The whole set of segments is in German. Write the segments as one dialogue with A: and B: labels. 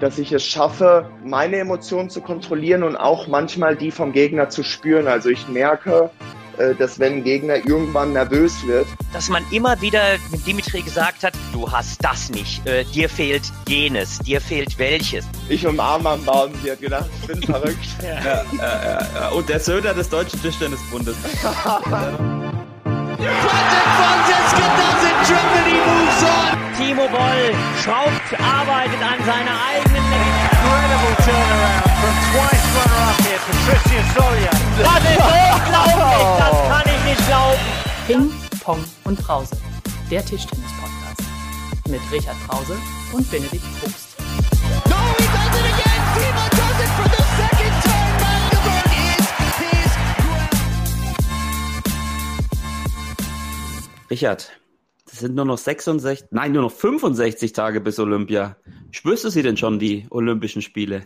A: dass ich es schaffe, meine Emotionen zu kontrollieren und auch manchmal die vom Gegner zu spüren. Also ich merke, äh, dass wenn ein Gegner irgendwann nervös wird.
B: Dass man immer wieder mit Dimitri gesagt hat, du hast das nicht, äh, dir fehlt jenes, dir fehlt welches.
A: Ich umarme am Baum, die hat gedacht, ich bin verrückt.
C: ja, ja, ja, Und der Söder des Deutschen Tischtennisbundes.
B: Timo Boll schraubt, arbeitet an seiner eigenen
D: Incredible turnaround from twice runner-up here, Patricia Solia.
B: Das ist unglaublich, das kann ich nicht glauben.
E: Ping, Pong und Brause, der Tischtennis-Podcast. Mit Richard Brause und Benedikt Probst.
F: No, he does it again! Timo does it for the second time! Magdeburg is his ground!
C: Richard, sind nur noch 66, nein, nur noch 65 Tage bis Olympia. Spürst du sie denn schon, die Olympischen Spiele?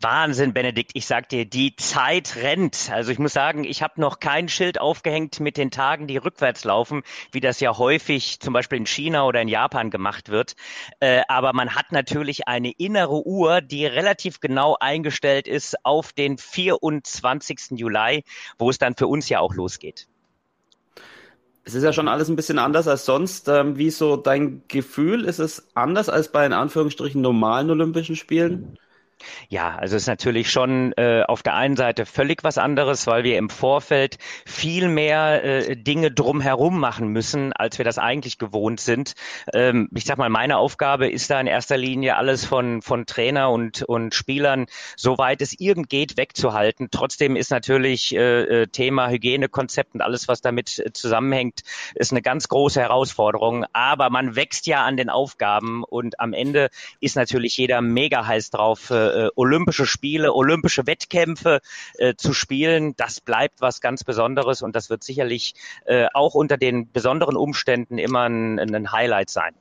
B: Wahnsinn, Benedikt. Ich sag dir, die Zeit rennt. Also ich muss sagen, ich habe noch kein Schild aufgehängt mit den Tagen, die rückwärts laufen, wie das ja häufig zum Beispiel in China oder in Japan gemacht wird. Äh, aber man hat natürlich eine innere Uhr, die relativ genau eingestellt ist auf den 24. Juli, wo es dann für uns ja auch losgeht.
C: Es ist ja schon alles ein bisschen anders als sonst. Ähm, wie so dein Gefühl? Ist es anders als bei in Anführungsstrichen normalen Olympischen Spielen?
B: Ja, also ist natürlich schon äh, auf der einen Seite völlig was anderes, weil wir im Vorfeld viel mehr äh, Dinge drumherum machen müssen, als wir das eigentlich gewohnt sind. Ähm, ich sag mal, meine Aufgabe ist da in erster Linie alles von von Trainer und und Spielern, soweit es irgend geht, wegzuhalten. Trotzdem ist natürlich äh, äh Thema Hygienekonzept und alles, was damit äh, zusammenhängt, ist eine ganz große Herausforderung. Aber man wächst ja an den Aufgaben und am Ende ist natürlich jeder mega heiß drauf. Äh, äh, Olympische Spiele, Olympische Wettkämpfe äh, zu spielen, das bleibt was ganz Besonderes und das wird sicherlich äh, auch unter den besonderen Umständen immer ein, ein Highlight sein.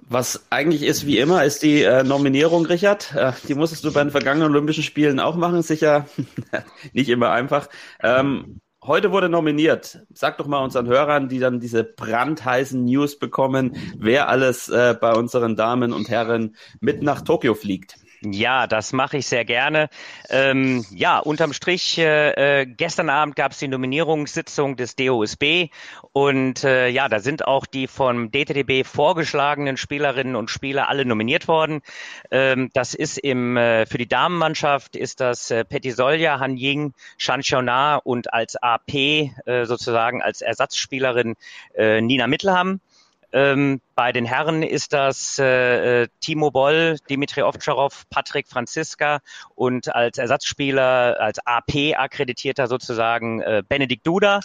C: Was eigentlich ist wie immer, ist die äh, Nominierung, Richard. Äh, die musstest du bei den vergangenen Olympischen Spielen auch machen, sicher nicht immer einfach. Ähm, heute wurde nominiert. Sag doch mal unseren Hörern, die dann diese brandheißen News bekommen, wer alles äh, bei unseren Damen und Herren mit nach Tokio fliegt.
B: Ja, das mache ich sehr gerne. Ähm, ja, unterm Strich, äh, äh gestern Abend gab es die Nominierungssitzung des DOSB und äh, ja, da sind auch die vom DTDB vorgeschlagenen Spielerinnen und Spieler alle nominiert worden. Ähm, das ist im äh, für die Damenmannschaft ist das äh, Petty Solja, Han Ying, Shan Xiaona und als AP äh, sozusagen als Ersatzspielerin äh, Nina Mittelham. Ähm, bei den Herren ist das äh, äh Timo Boll, Dimitri Ovtcharov, Patrick Franziska und als Ersatzspieler, als AP akkreditierter sozusagen äh, Benedikt Duda.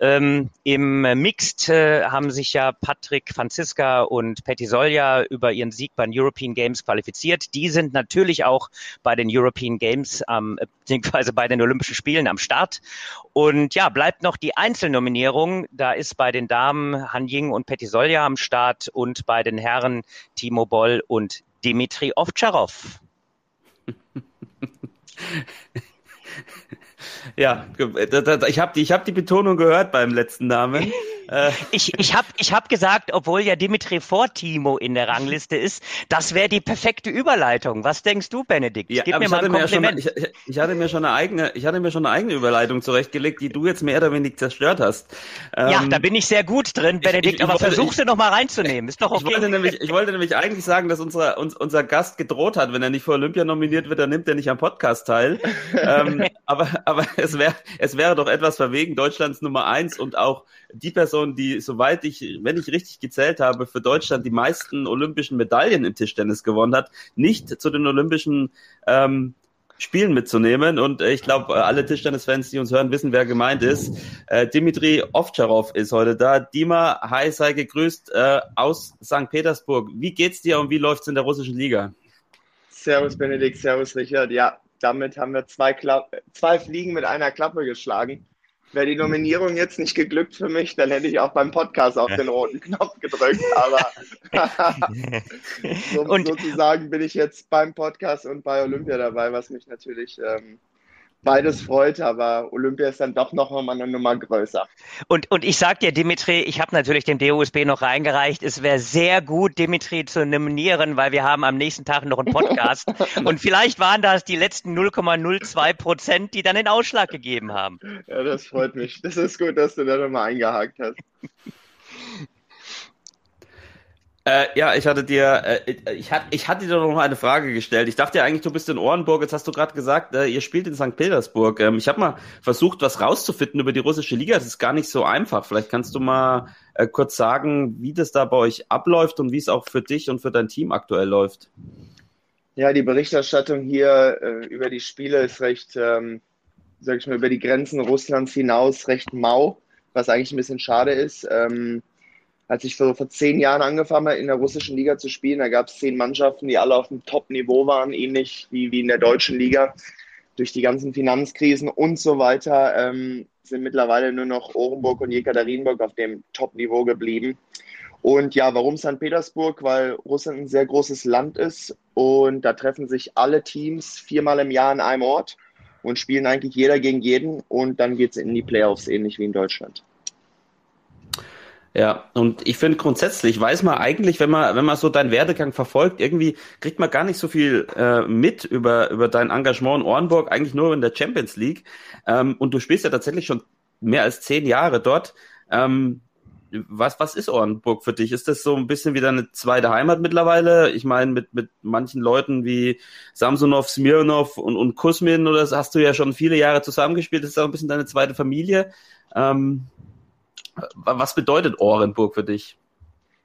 B: Ähm, Im Mixed äh, haben sich ja Patrick Franziska und Petty Solja über ihren Sieg bei den European Games qualifiziert. Die sind natürlich auch bei den European Games, ähm, beziehungsweise bei den Olympischen Spielen am Start. Und ja, bleibt noch die Einzelnominierung. Da ist bei den Damen Han Ying und Petty Solja am Start und bei den Herren Timo Boll und Dimitri Ovtcharov.
C: Ja, ich habe die, ich hab die Betonung gehört beim letzten Namen.
B: Äh, ich ich habe ich hab gesagt, obwohl ja Dimitri vor Timo in der Rangliste ist, das wäre die perfekte Überleitung. Was denkst du, Benedikt?
C: Ja, Gib mir mal ein Kompliment. Ja schon, ich, ich, hatte mir schon eine eigene, ich hatte mir schon eine eigene Überleitung zurechtgelegt, die du jetzt mehr oder weniger zerstört hast.
B: ja, ähm, da bin ich sehr gut drin, Benedikt, ich, aber wollte, versuch sie noch mal reinzunehmen. Ist doch okay.
C: Ich wollte nämlich, ich wollte nämlich eigentlich sagen, dass unser, uns, unser Gast gedroht hat, wenn er nicht für Olympia nominiert wird, dann nimmt er nicht am Podcast teil. ähm, aber, aber es wäre, es wäre doch etwas verwegen, Deutschlands Nummer eins und auch die Person, die, soweit ich, wenn ich richtig gezählt habe, für Deutschland die meisten olympischen Medaillen im Tischtennis gewonnen hat, nicht zu den olympischen ähm, Spielen mitzunehmen. Und äh, ich glaube, alle Tischtennis-Fans, die uns hören, wissen, wer gemeint ist. Äh, Dimitri Ovtcharov ist heute da. Dima, hi, sei gegrüßt äh, aus St. Petersburg. Wie geht's dir und wie läuft's in der russischen Liga?
A: Servus Benedikt, Servus Richard. Ja, damit haben wir zwei, Kla zwei Fliegen mit einer Klappe geschlagen. Wäre die Nominierung jetzt nicht geglückt für mich, dann hätte ich auch beim Podcast auf den roten Knopf gedrückt. Aber so, sozusagen bin ich jetzt beim Podcast und bei Olympia dabei, was mich natürlich ähm, beides freut, aber Olympia ist dann doch noch mal eine Nummer größer.
B: Und, und ich sag dir, Dimitri, ich habe natürlich dem DOSB noch reingereicht, es wäre sehr gut, Dimitri zu nominieren, weil wir haben am nächsten Tag noch einen Podcast. und vielleicht waren das die letzten 0,02 Prozent, die dann den Ausschlag gegeben haben.
A: Ja, das freut mich. Das ist gut, dass du da nochmal eingehakt hast.
C: Äh, ja, ich hatte dir, äh, ich, hat, ich hatte dir noch eine Frage gestellt. Ich dachte ja eigentlich, du bist in Orenburg. Jetzt hast du gerade gesagt, äh, ihr spielt in St. Petersburg. Ähm, ich habe mal versucht, was rauszufinden über die russische Liga. Das ist gar nicht so einfach. Vielleicht kannst du mal äh, kurz sagen, wie das da bei euch abläuft und wie es auch für dich und für dein Team aktuell läuft.
A: Ja, die Berichterstattung hier äh, über die Spiele ist recht, ähm, sag ich mal, über die Grenzen Russlands hinaus recht mau, was eigentlich ein bisschen schade ist. Ähm, als ich vor, vor zehn Jahren angefangen habe, in der russischen Liga zu spielen, da gab es zehn Mannschaften, die alle auf dem Top-Niveau waren, ähnlich wie, wie in der deutschen Liga. Durch die ganzen Finanzkrisen und so weiter ähm, sind mittlerweile nur noch Orenburg und Jekaterinburg auf dem Top-Niveau geblieben. Und ja, warum St. Petersburg? Weil Russland ein sehr großes Land ist und da treffen sich alle Teams viermal im Jahr an einem Ort und spielen eigentlich jeder gegen jeden und dann geht es in die Playoffs, ähnlich wie in Deutschland.
C: Ja, und ich finde grundsätzlich weiß man eigentlich, wenn man wenn man so deinen Werdegang verfolgt, irgendwie kriegt man gar nicht so viel äh, mit über über dein Engagement in Orenburg, eigentlich nur in der Champions League. Ähm, und du spielst ja tatsächlich schon mehr als zehn Jahre dort. Ähm, was was ist Orenburg für dich? Ist das so ein bisschen wie deine zweite Heimat mittlerweile? Ich meine mit mit manchen Leuten wie Samsonov, Smirnov und und Kusmin oder das hast du ja schon viele Jahre zusammengespielt. Das ist auch ein bisschen deine zweite Familie. Ähm, was bedeutet Orenburg für dich?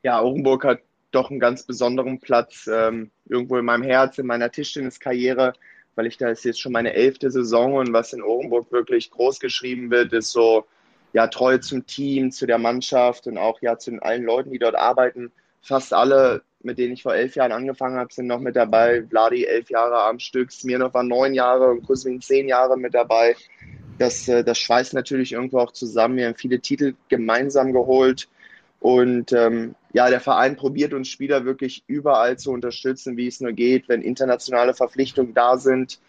A: Ja, Orenburg hat doch einen ganz besonderen Platz ähm, irgendwo in meinem Herz, in meiner Tischtenniskarriere, weil ich da ist jetzt schon meine elfte Saison und was in Orenburg wirklich groß geschrieben wird, ist so ja Treue zum Team, zu der Mannschaft und auch ja zu allen Leuten, die dort arbeiten. Fast alle, mit denen ich vor elf Jahren angefangen habe, sind noch mit dabei. Vladi elf Jahre am Stück, Smirnov war neun Jahre und Kuzmin zehn Jahre mit dabei das, äh, das schweißt natürlich irgendwo auch zusammen. Wir haben viele Titel gemeinsam geholt. Und ähm, ja, der Verein probiert uns Spieler wirklich überall zu unterstützen, wie es nur geht, wenn internationale Verpflichtungen da sind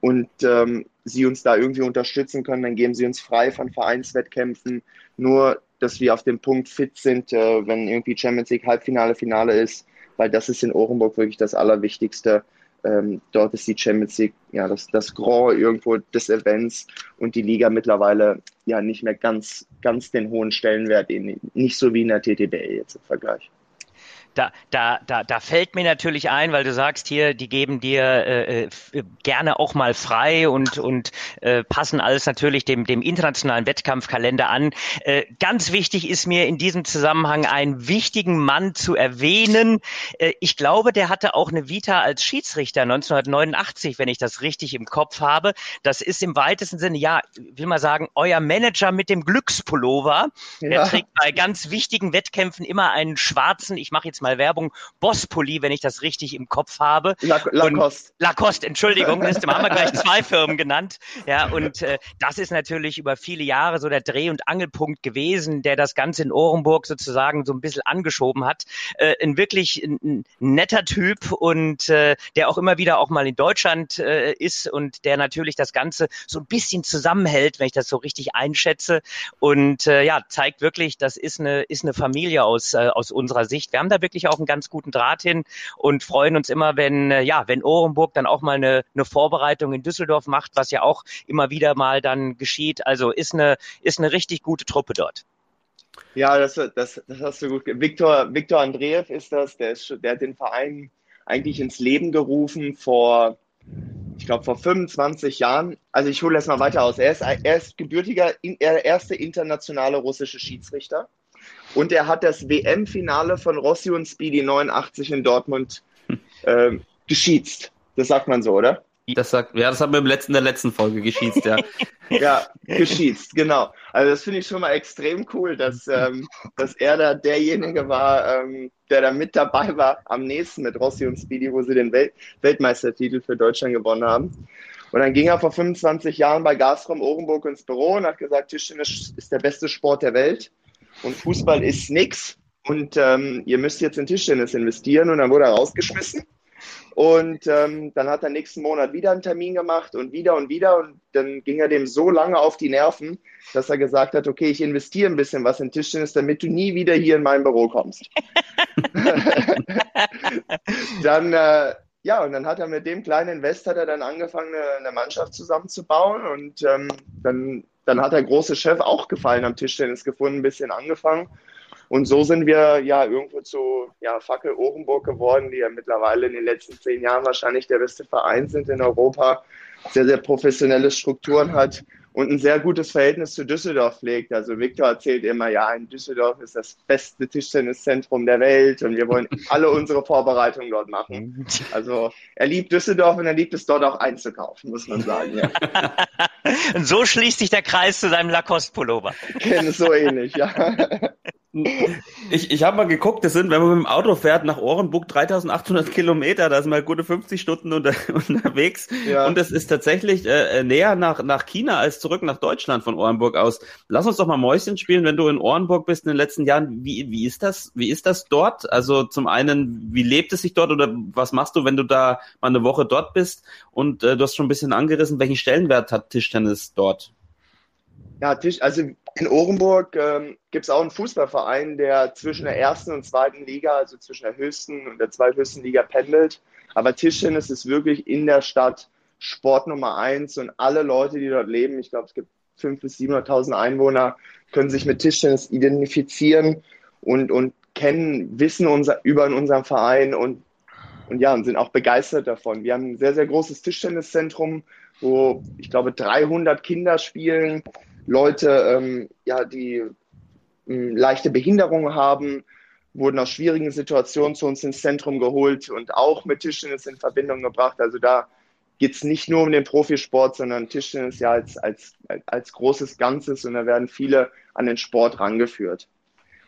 A: und ähm, sie uns da irgendwie unterstützen können, dann geben sie uns frei von Vereinswettkämpfen. Nur, dass wir auf dem Punkt fit sind, äh, wenn irgendwie Champions League Halbfinale, Finale ist, weil das ist in Orenburg wirklich das Allerwichtigste. Ähm, dort ist die Champions League ja das, das Grand irgendwo des Events und die Liga mittlerweile ja nicht mehr ganz, ganz den hohen Stellenwert, nicht so wie in der TTBL jetzt im Vergleich
B: da, da, da, da fällt mir natürlich ein, weil du sagst hier, die geben dir äh, äh, gerne auch mal frei und, und äh, passen alles natürlich dem, dem internationalen Wettkampfkalender an. Äh, ganz wichtig ist mir in diesem Zusammenhang einen wichtigen Mann zu erwähnen. Äh, ich glaube, der hatte auch eine Vita als Schiedsrichter 1989, wenn ich das richtig im Kopf habe. Das ist im weitesten Sinne, ja, will mal sagen, euer Manager mit dem Glückspullover. Ja. Der trägt bei ganz wichtigen Wettkämpfen immer einen schwarzen, ich mache jetzt mal Werbung, Bosspulli, wenn ich das richtig im Kopf habe.
A: Lacoste.
B: Lacoste, Entschuldigung, das haben wir gleich zwei Firmen genannt. Ja, und äh, das ist natürlich über viele Jahre so der Dreh- und Angelpunkt gewesen, der das Ganze in Orenburg sozusagen so ein bisschen angeschoben hat. Äh, ein wirklich ein, netter Typ und äh, der auch immer wieder auch mal in Deutschland äh, ist und der natürlich das Ganze so ein bisschen zusammenhält, wenn ich das so richtig einschätze. Und äh, ja, zeigt wirklich, das ist eine, ist eine Familie aus, äh, aus unserer Sicht. Wir haben da wirklich wirklich auch einen ganz guten Draht hin und freuen uns immer, wenn, äh, ja, wenn Orenburg dann auch mal eine, eine Vorbereitung in Düsseldorf macht, was ja auch immer wieder mal dann geschieht. Also ist eine, ist eine richtig gute Truppe dort.
A: Ja, das, das, das hast du gut. Viktor, Viktor Andreev ist das, der, ist, der hat den Verein eigentlich ins Leben gerufen vor, ich glaube, vor 25 Jahren. Also ich hole das mal weiter aus. Er ist, er ist gebürtiger, er erste internationale russische Schiedsrichter. Und er hat das WM-Finale von Rossi und Speedy 89 in Dortmund äh, geschießt. Das sagt man so, oder?
C: Das sagt, ja, das haben wir im letzten, der letzten Folge geschießt, ja.
A: ja, geschießt, genau. Also das finde ich schon mal extrem cool, dass, ähm, dass er da derjenige war, ähm, der da mit dabei war, am nächsten mit Rossi und Speedy, wo sie den Welt Weltmeistertitel für Deutschland gewonnen haben. Und dann ging er vor 25 Jahren bei Gazprom Orenburg ins Büro und hat gesagt, Tischtennis ist der beste Sport der Welt und Fußball ist nix und ähm, ihr müsst jetzt in Tischtennis investieren und dann wurde er rausgeschmissen Und ähm, dann hat er nächsten Monat wieder einen Termin gemacht und wieder und wieder. Und dann ging er dem so lange auf die Nerven, dass er gesagt hat, okay, ich investiere ein bisschen was in Tischtennis, damit du nie wieder hier in mein Büro kommst. dann, äh, ja, und dann hat er mit dem kleinen Invest hat er dann angefangen, eine, eine Mannschaft zusammenzubauen. Und ähm, dann, dann hat der große Chef auch Gefallen am Tischtennis gefunden, ein bisschen angefangen. Und so sind wir ja irgendwo zu ja, Fackel Ohrenburg geworden, die ja mittlerweile in den letzten zehn Jahren wahrscheinlich der beste Verein sind in Europa, sehr, sehr professionelle Strukturen hat und ein sehr gutes Verhältnis zu Düsseldorf pflegt. Also Viktor erzählt immer, ja, in Düsseldorf ist das beste Tischtenniszentrum der Welt und wir wollen alle unsere Vorbereitungen dort machen. Also er liebt Düsseldorf und er liebt es dort auch einzukaufen, muss man sagen. Ja.
B: Und so schließt sich der Kreis zu seinem Lacoste-Pullover.
A: so ähnlich, ja.
C: Ich, ich habe mal geguckt, das sind, wenn man mit dem Auto fährt nach Ohrenburg 3800 Kilometer, da sind wir gute 50 Stunden unter, unterwegs. Ja. Und das ist tatsächlich äh, näher nach, nach China als zurück nach Deutschland von Ohrenburg aus. Lass uns doch mal Mäuschen spielen, wenn du in Ohrenburg bist in den letzten Jahren. Wie, wie ist das? Wie ist das dort? Also zum einen, wie lebt es sich dort oder was machst du, wenn du da mal eine Woche dort bist? Und äh, du hast schon ein bisschen angerissen, welchen Stellenwert hat Tischtennis dort?
A: Ja, Tisch, also in Orenburg ähm, gibt es auch einen Fußballverein, der zwischen der ersten und zweiten Liga, also zwischen der höchsten und der zweithöchsten Liga pendelt. Aber Tischtennis ist wirklich in der Stadt Sport Nummer eins und alle Leute, die dort leben, ich glaube, es gibt 500.000 bis 700.000 Einwohner, können sich mit Tischtennis identifizieren und, und kennen, wissen unser, über unseren Verein und, und ja, und sind auch begeistert davon. Wir haben ein sehr, sehr großes Tischtenniszentrum, wo ich glaube 300 Kinder spielen Leute, ähm, ja, die ähm, leichte Behinderungen haben, wurden aus schwierigen Situationen zu uns ins Zentrum geholt und auch mit Tischtennis in Verbindung gebracht. Also da geht es nicht nur um den Profisport, sondern Tischtennis ja als, als, als großes Ganzes und da werden viele an den Sport rangeführt.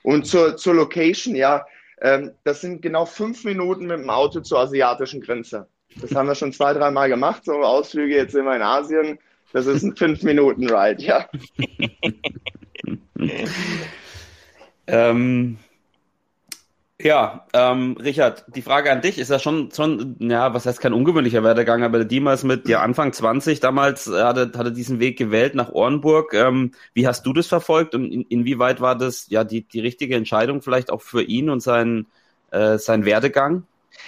A: Und zur, zur Location, ja, ähm, das sind genau fünf Minuten mit dem Auto zur asiatischen Grenze. Das haben wir schon zwei, dreimal gemacht, so Ausflüge, jetzt sind wir in Asien das ist ein 5-Minuten-Ride, ja.
C: ähm, ja, ähm, Richard, die Frage an dich ist ja schon, schon, ja, was heißt kein ungewöhnlicher Werdegang, aber der Dima ist mit ja, Anfang 20 damals, äh, hatte, hatte diesen Weg gewählt nach Ornburg. Ähm, wie hast du das verfolgt und in, inwieweit war das ja die, die richtige Entscheidung vielleicht auch für ihn und seinen, äh, sein Werdegang?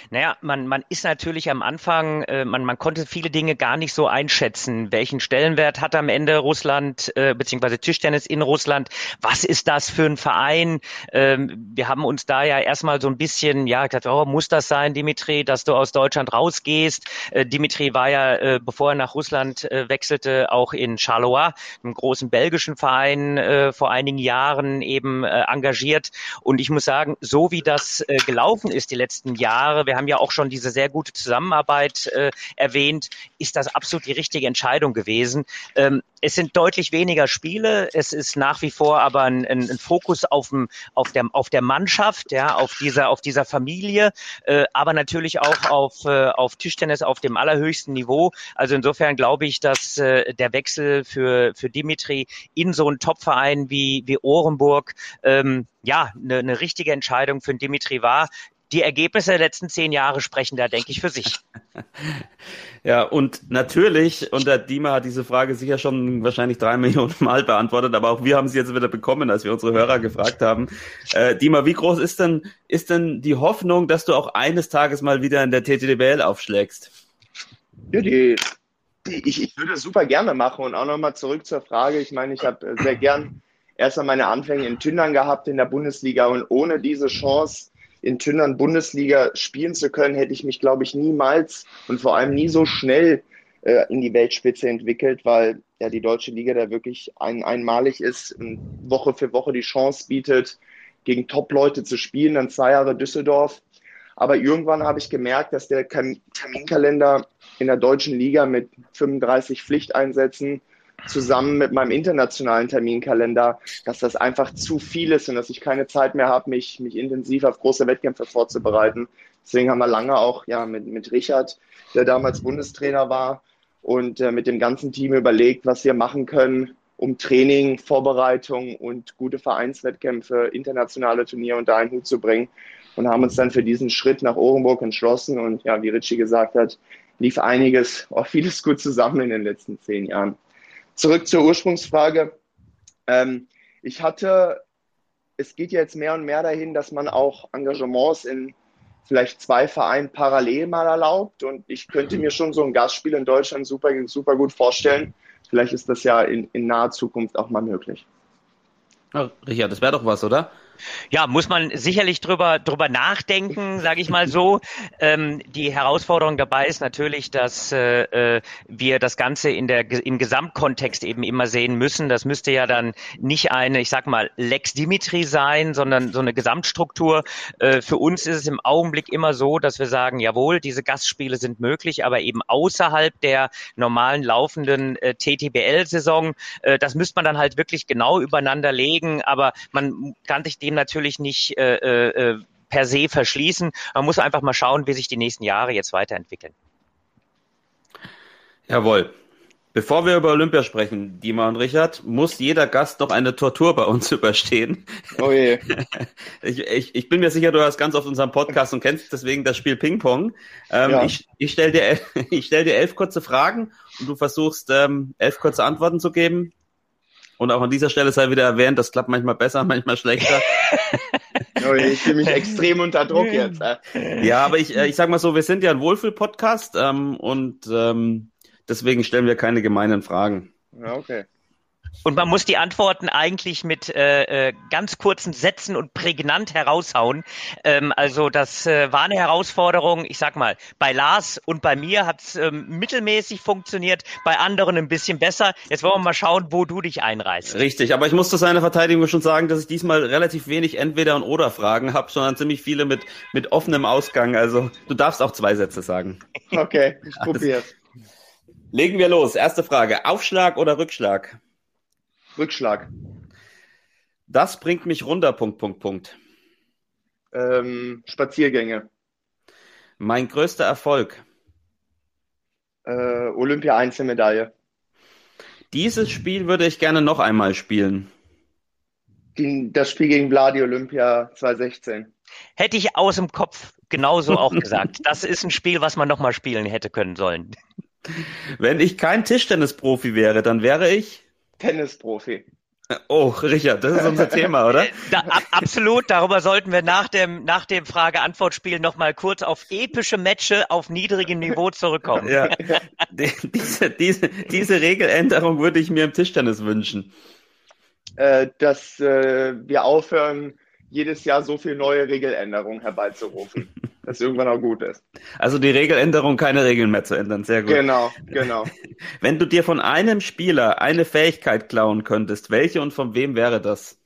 B: Naja, man, man ist natürlich am Anfang, äh, man, man konnte viele Dinge gar nicht so einschätzen. Welchen Stellenwert hat am Ende Russland, äh, beziehungsweise Tischtennis in Russland? Was ist das für ein Verein? Ähm, wir haben uns da ja erstmal so ein bisschen, ja, gesagt, oh, muss das sein, Dimitri, dass du aus Deutschland rausgehst? Äh, Dimitri war ja, äh, bevor er nach Russland äh, wechselte, auch in Charleroi, einem großen belgischen Verein, äh, vor einigen Jahren eben äh, engagiert. Und ich muss sagen, so wie das äh, gelaufen ist die letzten Jahre, wir haben ja auch schon diese sehr gute Zusammenarbeit äh, erwähnt, ist das absolut die richtige Entscheidung gewesen. Ähm, es sind deutlich weniger Spiele. Es ist nach wie vor aber ein, ein, ein Fokus auf, dem, auf, der, auf der Mannschaft, ja, auf dieser, auf dieser Familie, äh, aber natürlich auch auf, äh, auf Tischtennis auf dem allerhöchsten Niveau. Also insofern glaube ich, dass äh, der Wechsel für, für Dimitri in so einen Topverein wie, wie Ohrenburg ähm, ja, eine, eine richtige Entscheidung für Dimitri war die Ergebnisse der letzten zehn Jahre sprechen da, denke ich, für sich.
C: ja, und natürlich, und der Dima hat diese Frage sicher schon wahrscheinlich drei Millionen Mal beantwortet, aber auch wir haben sie jetzt wieder bekommen, als wir unsere Hörer gefragt haben. Äh, Dima, wie groß ist denn, ist denn die Hoffnung, dass du auch eines Tages mal wieder in der TTDBL aufschlägst?
A: Ja, die, die ich, ich würde super gerne machen und auch nochmal zurück zur Frage. Ich meine, ich habe sehr gern erst einmal meine Anfänge in Tündern gehabt in der Bundesliga und ohne diese Chance in Tündern Bundesliga spielen zu können, hätte ich mich, glaube ich, niemals und vor allem nie so schnell äh, in die Weltspitze entwickelt, weil ja die deutsche Liga da wirklich ein, einmalig ist Woche für Woche die Chance bietet, gegen Top-Leute zu spielen, dann zwei Jahre Düsseldorf. Aber irgendwann habe ich gemerkt, dass der Terminkalender in der deutschen Liga mit 35 Pflichteinsätzen zusammen mit meinem internationalen Terminkalender, dass das einfach zu viel ist und dass ich keine Zeit mehr habe, mich, mich intensiv auf große Wettkämpfe vorzubereiten. Deswegen haben wir lange auch ja, mit, mit Richard, der damals Bundestrainer war, und äh, mit dem ganzen Team überlegt, was wir machen können, um Training, Vorbereitung und gute Vereinswettkämpfe, internationale Turniere unter einen Hut zu bringen. und haben uns dann für diesen Schritt nach Orenburg entschlossen. Und ja, wie Richie gesagt hat, lief einiges, auch vieles gut zusammen in den letzten zehn Jahren. Zurück zur Ursprungsfrage. Ähm, ich hatte, es geht ja jetzt mehr und mehr dahin, dass man auch Engagements in vielleicht zwei Vereinen parallel mal erlaubt. Und ich könnte mir schon so ein Gastspiel in Deutschland super, super gut vorstellen. Vielleicht ist das ja in, in naher Zukunft auch mal möglich.
C: Ja, Richard, das wäre doch was, oder?
B: Ja, muss man sicherlich drüber, drüber nachdenken, sage ich mal so. Ähm, die Herausforderung dabei ist natürlich, dass äh, äh, wir das Ganze in der, im Gesamtkontext eben immer sehen müssen. Das müsste ja dann nicht eine, ich sag mal, Lex Dimitri sein, sondern so eine Gesamtstruktur. Äh, für uns ist es im Augenblick immer so, dass wir sagen, jawohl, diese Gastspiele sind möglich, aber eben außerhalb der normalen laufenden äh, TTBL-Saison. Äh, das müsste man dann halt wirklich genau übereinander legen, aber man kann sich dem natürlich nicht äh, äh, per se verschließen. Man muss einfach mal schauen, wie sich die nächsten Jahre jetzt weiterentwickeln.
C: Jawohl. Bevor wir über Olympia sprechen, Dima und Richard, muss jeder Gast noch eine Tortur bei uns überstehen.
A: Oh je.
C: Ich, ich, ich bin mir sicher, du hast ganz oft unseren Podcast und kennst deswegen das Spiel Ping-Pong. Ähm,
A: Ja.
C: Ich, ich stelle dir, ich stell dir elf kurze Fragen und du versuchst ähm, elf kurze Antworten zu geben. Und auch an dieser Stelle sei wieder erwähnt, das klappt manchmal besser, manchmal schlechter.
A: Oh. Ich fühle mich extrem unter Druck jetzt. Äh.
C: Ja, aber ich, äh, ich sag mal so, wir sind ja ein Wohlfühl-Podcast ähm, und ähm, deswegen stellen wir keine gemeinen Fragen.
A: Ja, okay.
B: Und man muss die Antworten eigentlich mit äh, äh, ganz kurzen Sätzen und prägnant heraushauen. Ähm, also das äh, war eine Herausforderung. Ich sag mal, bei Lars und bei mir hat es ähm, mittelmäßig funktioniert, bei anderen ein bisschen besser. Jetzt wollen wir mal schauen, wo du dich einreißt.
C: Richtig, aber ich muss zu seiner Verteidigung schon sagen, dass ich diesmal relativ wenig Entweder- und Oder-Fragen habe, sondern ziemlich viele mit, mit offenem Ausgang. Also du darfst auch zwei Sätze sagen.
A: Okay, ich probiere
C: Legen wir los. Erste Frage. Aufschlag oder Rückschlag?
A: Rückschlag.
C: Das bringt mich runter, Punkt, Punkt, Punkt.
A: Ähm, Spaziergänge.
C: Mein größter Erfolg.
A: Äh, Olympia Einzelmedaille.
C: Dieses Spiel würde ich gerne noch einmal spielen.
A: Die, das Spiel gegen Vladi Olympia 2016.
B: Hätte ich aus dem Kopf genauso auch gesagt. Das ist ein Spiel, was man nochmal spielen hätte können sollen.
C: Wenn ich kein Tischtennisprofi wäre, dann wäre ich.
A: Tennisprofi.
C: Oh, Richard, das ist unser Thema, oder?
B: Da, ab, absolut, darüber sollten wir nach dem, nach dem Frage-Antwort-Spiel nochmal kurz auf epische Matches auf niedrigem Niveau zurückkommen.
C: Ja. Die, diese, diese, diese Regeländerung würde ich mir im Tischtennis wünschen.
A: Äh, dass äh, wir aufhören, jedes Jahr so viel neue Regeländerungen herbeizurufen. dass irgendwann auch gut ist.
C: Also die Regeländerung, keine Regeln mehr zu ändern. Sehr gut.
A: Genau, genau.
C: Wenn du dir von einem Spieler eine Fähigkeit klauen könntest, welche und von wem wäre das?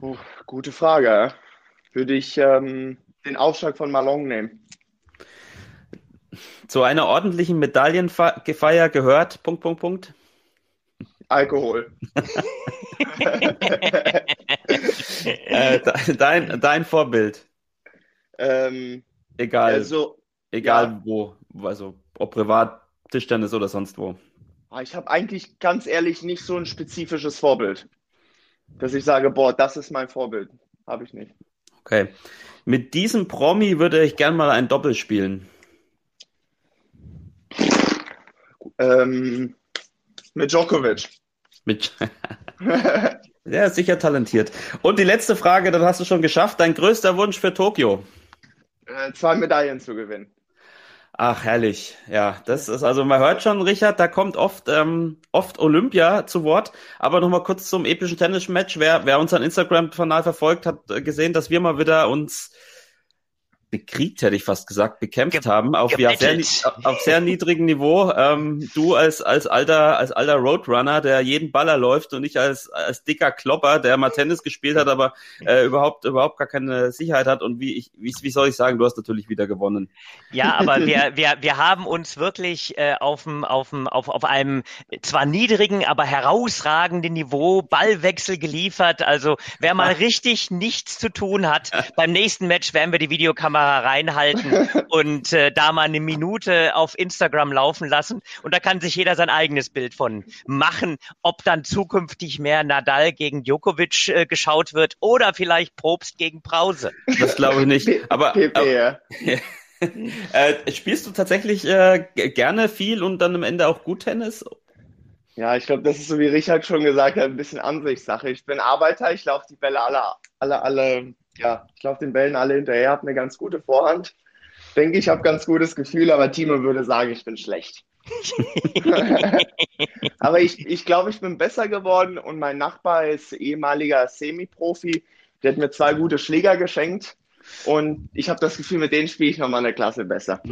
A: Puh, gute Frage. Würde ich ähm, den Aufschlag von Malong nehmen.
C: Zu einer ordentlichen Medaillengefeier gehört, Punkt, Punkt, Punkt.
A: Alkohol.
C: Äh, de- dein, dein Vorbild.
A: ähm,
C: Egal,
A: also,
C: egal
A: ja.
C: wo. Also, ob privat, Tischtennis oder sonst wo.
A: ah, ich habe eigentlich ganz ehrlich nicht so ein spezifisches Vorbild. Dass ich sage, boah, das ist mein Vorbild. Habe ich nicht.
C: Okay. Mit diesem Promi würde ich gern mal ein Doppel spielen.
A: Ähm, mit Djokovic.
C: Mit Ja, sicher talentiert. Und die letzte Frage, dann hast du schon geschafft. Dein größter Wunsch für Tokio?
A: Äh, zwei Medaillen zu gewinnen.
C: Ach, herrlich. Ja, das ist also, man hört schon, Richard, da kommt oft, ähm, oft Olympia zu Wort. Aber nochmal kurz zum epischen Tennismatch. Wer, wer unseren Instagram-Kanal verfolgt, hat äh, gesehen, dass wir mal wieder uns bekriegt, hätte ich fast gesagt, bekämpft haben, auf, ja, sehr, auf sehr niedrigem Niveau. Ähm, du als, als alter, als alter Roadrunner, der jeden Baller läuft und ich als, als dicker Klopper, der mal Tennis gespielt hat, aber äh, überhaupt, überhaupt gar keine Sicherheit hat. Und wie, ich, wie, wie soll ich sagen, du hast natürlich wieder gewonnen.
B: Ja, aber wir, wir, wir haben uns wirklich äh, auf, dem, auf, dem, auf, auf einem zwar niedrigen, aber herausragenden Niveau Ballwechsel geliefert. Also wer mal richtig nichts zu tun hat, beim nächsten Match werden wir die Videokamera Kamera reinhalten und äh, da mal eine Minute auf Instagram laufen lassen. Und da kann sich jeder sein eigenes Bild von machen, ob dann zukünftig mehr Nadal gegen Djokovic äh, geschaut wird oder vielleicht Probst gegen Brause.
C: Das glaube ich nicht. Aber, aber äh, spielst du tatsächlich äh, gerne viel und dann am Ende auch gut Tennis?
A: Ja, ich glaube, das ist so wie Richard schon gesagt hat, ein bisschen Ansichtssache. Ich bin Arbeiter, ich laufe die Bälle alle, alle, alle, ja, ich laufe den Bällen alle hinterher, habe eine ganz gute Vorhand. Denke ich, habe ganz gutes Gefühl, aber Timo würde sagen, ich bin schlecht. aber ich, ich glaube, ich bin besser geworden und mein Nachbar ist ehemaliger Semi-Profi. Der hat mir zwei gute Schläger geschenkt und ich habe das Gefühl, mit denen spiele ich nochmal eine Klasse besser.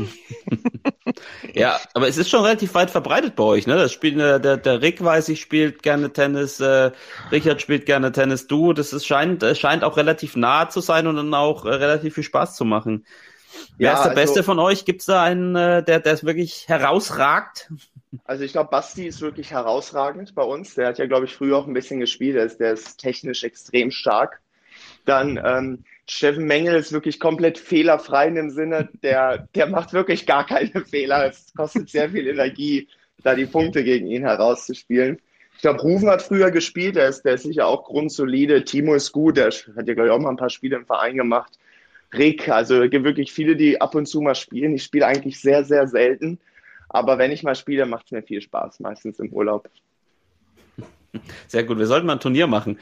C: Ja, aber es ist schon relativ weit verbreitet bei euch, ne? Das spielt der, der, der Rick weiß ich spielt gerne Tennis, äh, Richard spielt gerne Tennis, du, das ist, scheint, äh, scheint auch relativ nah zu sein und dann auch äh, relativ viel Spaß zu machen. Wer
A: Ja,
C: ist der
A: also-
C: Beste von euch? Gibt's da einen, äh, der, der es wirklich herausragt?
A: Also ich glaube, Basti ist wirklich herausragend bei uns. Der hat ja, glaube ich, früher auch ein bisschen gespielt. Der ist, der ist technisch extrem stark. Dann ähm, Steffen Mengel ist wirklich komplett fehlerfrei in dem Sinne, der, der macht wirklich gar keine Fehler. Es kostet sehr viel Energie, da die Punkte gegen ihn herauszuspielen. Ich glaube, Rufen hat früher gespielt, der ist, der ist sicher auch grundsolide. Timo ist gut, der hat ja, glaube ich, auch mal ein paar Spiele im Verein gemacht. Rick, also es gibt wirklich viele, die ab und zu mal spielen. Ich spiele eigentlich sehr, sehr selten. Aber wenn ich mal spiele, macht es mir viel Spaß, meistens im Urlaub.
C: Sehr gut, wir sollten mal ein Turnier machen.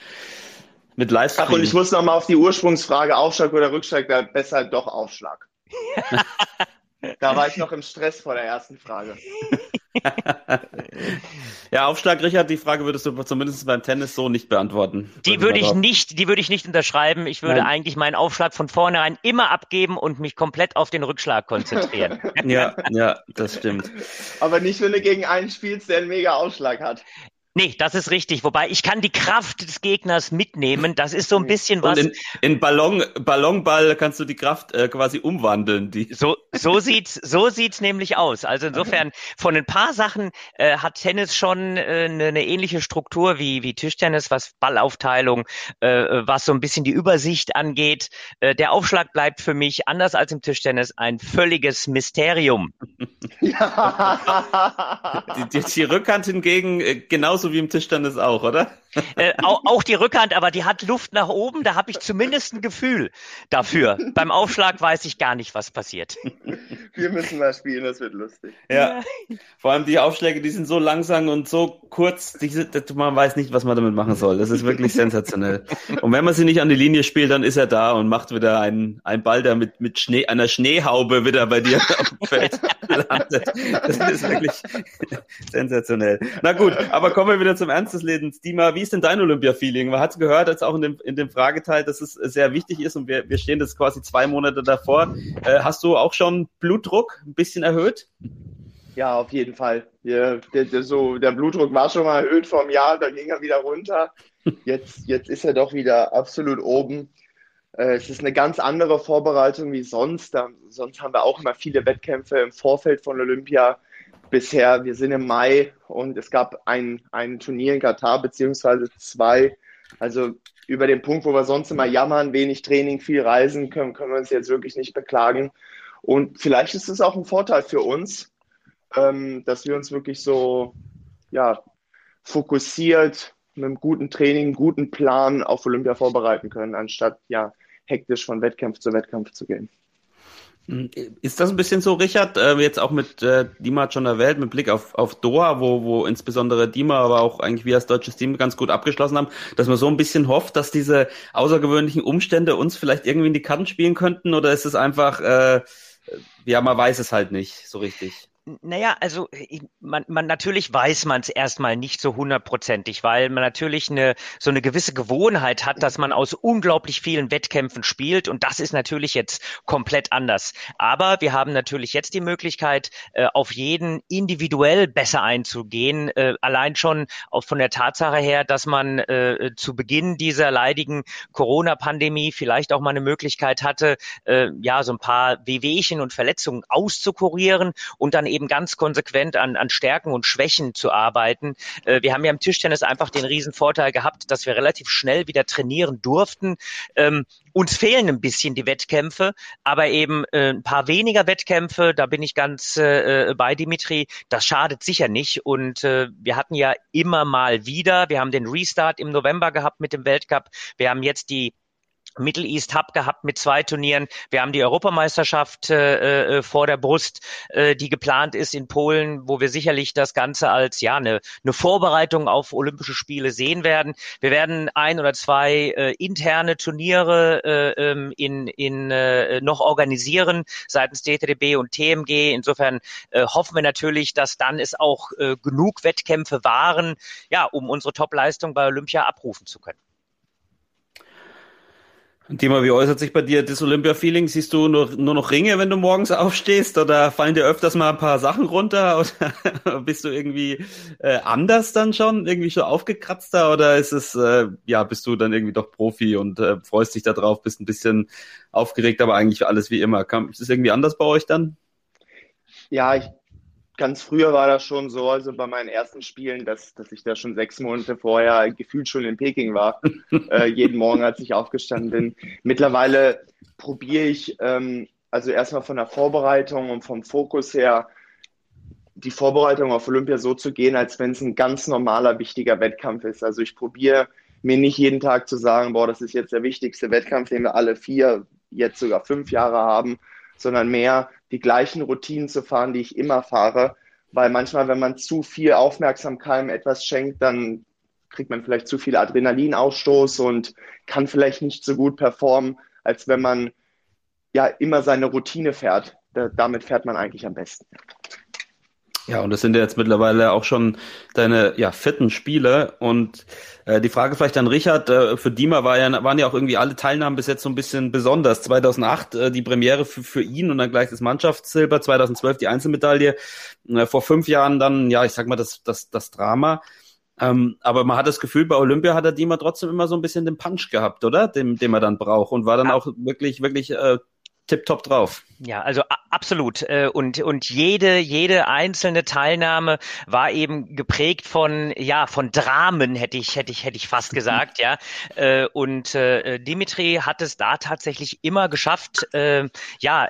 C: Mit
A: Ach, und
C: Livestream.
A: ich muss nochmal auf die Ursprungsfrage, Aufschlag oder Rückschlag, da besser doch Aufschlag. Da war ich noch im Stress vor der ersten Frage.
C: Ja, Aufschlag, Richard, die Frage würdest du zumindest beim Tennis so nicht beantworten.
B: Die würde ich nicht, die würde ich nicht unterschreiben. Ich würde
C: Nein.
B: eigentlich meinen Aufschlag von vornherein immer abgeben und mich komplett auf den Rückschlag konzentrieren.
C: Ja, ja, das stimmt.
A: Aber nicht, wenn du gegen einen spielst, der einen mega Aufschlag hat.
B: Nee, das ist richtig. Wobei ich kann die Kraft des Gegners mitnehmen. Das ist so ein bisschen
C: Und
B: was.
C: in, in Ballon, Ballonball kannst du die Kraft äh, quasi umwandeln. Die,
B: So, so sieht's, so sieht's nämlich aus. Also insofern, von ein paar Sachen äh, hat Tennis schon äh, eine, eine ähnliche Struktur wie, wie Tischtennis, was Ballaufteilung, äh, was so ein bisschen die Übersicht angeht. Äh, der Aufschlag bleibt für mich, anders als im Tischtennis, ein völliges Mysterium.
A: Ja.
C: die, die, die Rückhand hingegen äh, genauso wie im Tischtennis auch, oder?
B: Äh, auch, auch die Rückhand, aber die hat Luft nach oben, da habe ich zumindest ein Gefühl dafür. Beim Aufschlag weiß ich gar nicht, was passiert.
A: Wir müssen mal spielen, das wird lustig.
C: Ja. Vor allem die Aufschläge, die sind so langsam und so kurz, die sind, man weiß nicht, was man damit machen soll. Das ist wirklich sensationell. Und wenn man sie nicht an die Linie spielt, dann ist er da und macht wieder einen, einen Ball, der mit, mit Schnee, einer Schneehaube wieder bei dir auf dem Feld landet. Das ist wirklich sensationell. Na gut, aber kommen wir wieder zum Ernst des Lebens. Dima, wie ist denn dein Olympia-Feeling? Man hat gehört, jetzt auch in dem, in dem Frageteil, dass es sehr wichtig ist und wir, wir stehen jetzt quasi zwei Monate davor. Äh, hast du auch schon Blutdruck ein bisschen erhöht?
A: Ja, auf jeden Fall. Der, der, der, so, der Blutdruck war schon mal erhöht vor einem Jahr, dann ging er wieder runter. Jetzt, jetzt ist er doch wieder absolut oben. Äh, Es ist eine ganz andere Vorbereitung wie sonst. Da, sonst haben wir auch immer viele Wettkämpfe im Vorfeld von Olympia. Bisher, wir sind im Mai und es gab ein, ein Turnier in Katar, beziehungsweise zwei. Also über den Punkt, wo wir sonst immer jammern, wenig Training, viel Reisen, können, können wir uns jetzt wirklich nicht beklagen. Und vielleicht ist es auch ein Vorteil für uns, ähm, dass wir uns wirklich so ja, fokussiert mit einem guten Training, einem guten Plan auf Olympia vorbereiten können, anstatt ja hektisch von Wettkampf zu Wettkampf zu gehen.
C: Ist das ein bisschen so, Richard, äh, jetzt auch mit äh, Dima schon erwähnt, mit Blick auf, auf Doha, wo, wo insbesondere Dima, aber auch eigentlich wir als deutsches Team ganz gut abgeschlossen haben, dass man so ein bisschen hofft, dass diese außergewöhnlichen Umstände uns vielleicht irgendwie in die Karten spielen könnten oder ist es einfach, äh, ja, man weiß es halt nicht so richtig.
B: Naja, also man, man natürlich weiß man es erstmal nicht so hundertprozentig, weil man natürlich eine so eine gewisse Gewohnheit hat, dass man aus unglaublich vielen Wettkämpfen spielt und das ist natürlich jetzt komplett anders. Aber wir haben natürlich jetzt die Möglichkeit, äh, auf jeden individuell besser einzugehen, äh, allein schon auch von der Tatsache her, dass man äh, zu Beginn dieser leidigen Corona-Pandemie vielleicht auch mal eine Möglichkeit hatte, äh, ja so ein paar Wehwehchen und Verletzungen auszukurieren und dann eben ganz konsequent an, an Stärken und Schwächen zu arbeiten. Äh, wir haben ja im Tischtennis einfach den riesen Vorteil gehabt, dass wir relativ schnell wieder trainieren durften. Ähm, uns fehlen ein bisschen die Wettkämpfe, aber eben äh, ein paar weniger Wettkämpfe, da bin ich ganz äh, bei Dimitri, das schadet sicher nicht. Und äh, wir hatten ja immer mal wieder, wir haben den Restart im November gehabt mit dem Weltcup, wir haben jetzt die Middle East Hub gehabt mit zwei Turnieren. Wir haben die Europameisterschaft äh, äh, vor der Brust, äh, die geplant ist in Polen, wo wir sicherlich das Ganze als ja eine, eine Vorbereitung auf Olympische Spiele sehen werden. Wir werden ein oder zwei äh, interne Turniere äh, ähm, in, in äh, noch organisieren seitens DTDB und TMG. Insofern äh, hoffen wir natürlich, dass dann es auch äh, genug Wettkämpfe waren, ja, um unsere Topleistung bei Olympia abrufen zu können.
C: Thema, wie äußert sich bei dir das Olympia-Feeling? Siehst du nur, nur noch Ringe, wenn du morgens aufstehst? Oder fallen dir öfters mal ein paar Sachen runter? Oder bist du irgendwie äh, anders dann schon? Irgendwie schon aufgekratzter? Oder ist es, äh, ja, bist du dann irgendwie doch Profi und äh, freust dich da drauf, bist ein bisschen aufgeregt, aber eigentlich alles wie immer? Ist es irgendwie anders bei euch dann?
A: Ja, ich ganz früher war das schon so, also bei meinen ersten Spielen, dass, dass ich da schon sechs Monate vorher gefühlt schon in Peking war, äh, jeden Morgen, als ich aufgestanden bin. Mittlerweile probiere ich, ähm, also erstmal von der Vorbereitung und vom Fokus her, die Vorbereitung auf Olympia so zu gehen, als wenn es ein ganz normaler, wichtiger Wettkampf ist. Also ich probiere mir nicht jeden Tag zu sagen, boah, das ist jetzt der wichtigste Wettkampf, den wir alle vier, jetzt sogar fünf Jahre haben, sondern mehr die gleichen Routinen zu fahren, die ich immer fahre. Weil manchmal, wenn man zu viel Aufmerksamkeit etwas schenkt, dann kriegt man vielleicht zu viel Adrenalinausstoß und kann vielleicht nicht so gut performen, als wenn man ja immer seine Routine fährt. Da, damit fährt man eigentlich am besten.
C: Ja, und das sind ja jetzt mittlerweile auch schon deine ja, vierten Spiele. Und äh, die Frage vielleicht an Richard, äh, für Dima war ja, waren ja auch irgendwie alle Teilnahmen bis jetzt so ein bisschen besonders. 2008 äh, die Premiere für, für ihn und dann gleich das Mannschaftssilber, 2012 die Einzelmedaille, äh, vor fünf Jahren dann, ja, ich sag mal, das, das, das Drama. Ähm, aber man hat das Gefühl, bei Olympia hat der Dima trotzdem immer so ein bisschen den Punch gehabt, oder? Den, den man dann braucht und war dann auch wirklich, wirklich äh, tipptopp drauf.
B: Ja, also absolut. Äh, und, und jede, jede einzelne Teilnahme war eben geprägt von, ja, von Dramen, hätte ich, hätte ich, hätte ich fast gesagt, ja. Äh, und äh, Dimitri hat es da tatsächlich immer geschafft, ja,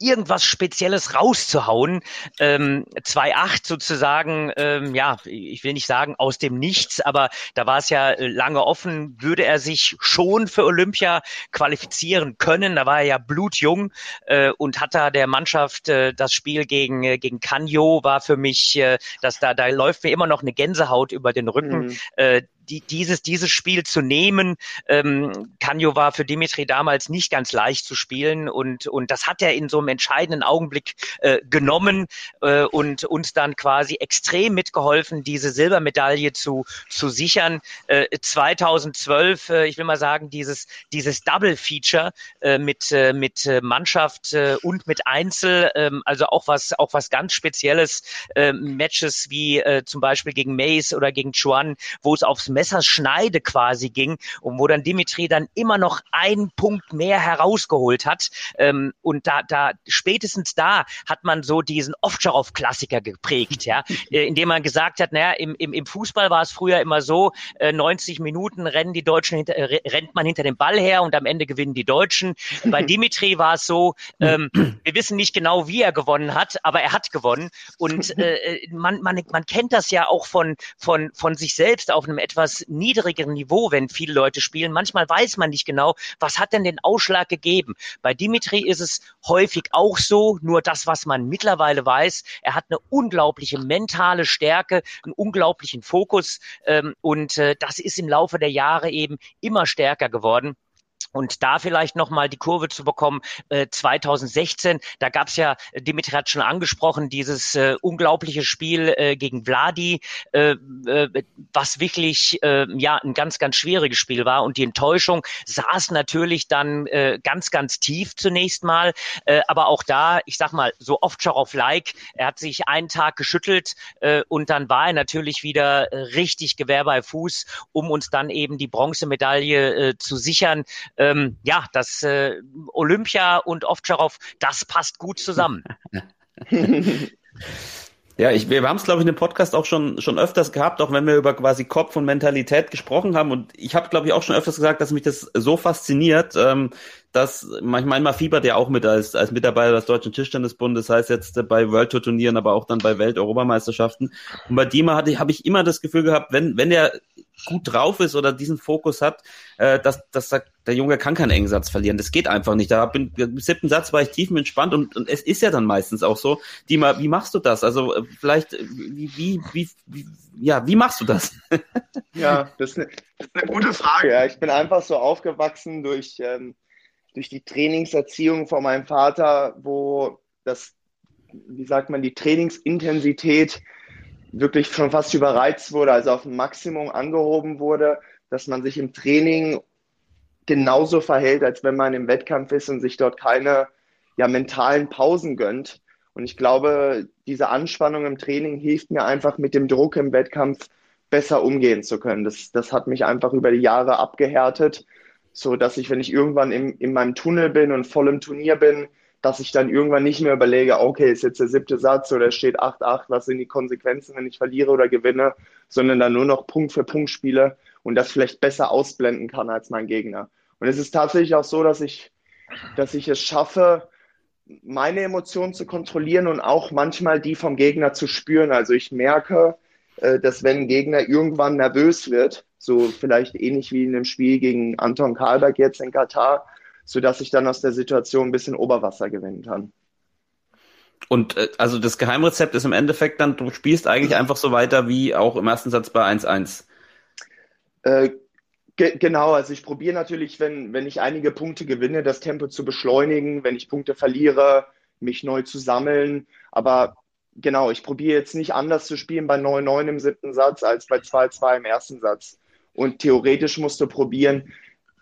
B: irgendwas Spezielles rauszuhauen. Ähm, 2-8 sozusagen, ähm, ja, ich will nicht sagen aus dem Nichts, aber da war es ja lange offen, würde er sich schon für Olympia qualifizieren können. Da war er ja blutjung äh, und hat da der Mannschaft äh, das Spiel gegen, äh, gegen Canio war für mich, äh, dass da, da läuft mir immer noch eine Gänsehaut über den Rücken. Mhm. Äh, die, dieses, dieses Spiel zu nehmen. Ähm, Kanyo war für Dimitri damals nicht ganz leicht zu spielen und, und das hat er in so einem entscheidenden Augenblick äh, genommen äh, und uns dann quasi extrem mitgeholfen, diese Silbermedaille zu, zu sichern. Äh, 2012, äh, ich will mal sagen, dieses, dieses Double Feature äh, mit, äh, mit Mannschaft äh, und mit Einzel, äh, also auch was, auch was ganz Spezielles, äh, Matches wie äh, zum Beispiel gegen Mace oder gegen Chuan, wo es aufs Messerschneide quasi ging und wo dann Dimitri dann immer noch einen Punkt mehr herausgeholt hat. Ähm, und da, da, spätestens da hat man so diesen Ovtcharov-Klassiker geprägt, ja, äh, indem man gesagt hat, naja, im, im, im Fußball war es früher immer so, äh, 90 Minuten rennen die Deutschen hinter, äh, rennt man hinter dem Ball her und am Ende gewinnen die Deutschen. Bei Dimitri war es so, ähm, wir wissen nicht genau, wie er gewonnen hat, aber er hat gewonnen. Und äh, äh man, man, man kennt das ja auch von, von, von sich selbst auf einem etwas etwas niedrigeren Niveau, wenn viele Leute spielen. Manchmal weiß man nicht genau, was hat denn den Ausschlag gegeben. Bei Dimitri ist es häufig auch so, nur das, was man mittlerweile weiß, er hat eine unglaubliche mentale Stärke, einen unglaublichen Fokus ähm, und äh, das ist im Laufe der Jahre eben immer stärker geworden. Und da vielleicht nochmal die Kurve zu bekommen, äh, 2016, da gab's ja, Dimitri hat schon angesprochen, dieses äh, unglaubliche Spiel äh, gegen Vladi, äh, äh, was wirklich äh, ja ein ganz, ganz schwieriges Spiel war. Und die Enttäuschung saß natürlich dann äh, ganz, ganz tief zunächst mal. Äh, aber auch da, ich sag mal, so oft like, er hat sich einen Tag geschüttelt äh, und dann war er natürlich wieder richtig Gewehr bei Fuß, um uns dann eben die Bronzemedaille äh, zu sichern ähm, ja, das äh, Olympia und Ovtcharov, das passt gut zusammen.
C: Ja, ich, wir haben es, glaube ich, in dem Podcast auch schon, schon öfters gehabt, auch wenn wir über quasi Kopf und Mentalität gesprochen haben. Und ich habe, glaube ich, auch schon öfters gesagt, dass mich das so fasziniert, ähm, dass manchmal man fiebert ja auch mit als, als Mitarbeiter des Deutschen Tischtennisbundes, das heißt jetzt bei World Tour Turnieren, aber auch dann bei Welt-Europameisterschaften. Und bei Dima hatte habe ich immer das Gefühl gehabt, wenn, wenn der gut drauf ist oder diesen Fokus hat, äh, dass, dass der, der Junge kann keinen engen Satz verlieren. Das geht einfach nicht. Da bin, im siebten Satz war ich tiefenentspannt und, und es ist ja dann meistens auch so. Dima, wie machst du das? Also äh, vielleicht, wie, wie, wie, wie ja, wie machst du das?
A: ja, das ist, eine, das ist eine gute Frage. Ja. Ich bin einfach so aufgewachsen durch, ähm, durch die Trainingserziehung von meinem Vater, wo das, wie sagt man, die Trainingsintensität wirklich schon fast überreizt wurde, also auf ein Maximum angehoben wurde, dass man sich im Training genauso verhält, als wenn man im Wettkampf ist und sich dort keine ja, mentalen Pausen gönnt. Und ich glaube, diese Anspannung im Training hilft mir einfach mit dem Druck im Wettkampf besser umgehen zu können. Das, das hat mich einfach über die Jahre abgehärtet, so dass ich, wenn ich irgendwann im, in meinem Tunnel bin und voll im Turnier bin, dass ich dann irgendwann nicht mehr überlege, okay, ist jetzt der siebte Satz oder steht 8-8, was sind die Konsequenzen, wenn ich verliere oder gewinne, sondern dann nur noch Punkt für Punkt spiele und das vielleicht besser ausblenden kann als mein Gegner. Und es ist tatsächlich auch so, dass ich, dass ich es schaffe, meine Emotionen zu kontrollieren und auch manchmal die vom Gegner zu spüren. Also ich merke, äh, dass wenn ein Gegner irgendwann nervös wird, so vielleicht ähnlich wie in dem Spiel gegen Anton Karlberg jetzt in Katar, sodass ich dann aus der Situation ein bisschen Oberwasser gewinnen kann.
C: Und äh, also das Geheimrezept ist im Endeffekt dann, du spielst eigentlich einfach so weiter wie auch im ersten Satz bei 1-1.
A: Äh, ge genau, also ich probiere natürlich, wenn, wenn ich einige Punkte gewinne, das Tempo zu beschleunigen, wenn ich Punkte verliere, mich neu zu sammeln. Aber genau, ich probiere jetzt nicht anders zu spielen bei 9-9 im siebten Satz als bei 2-2 im ersten Satz. Und theoretisch musst du probieren,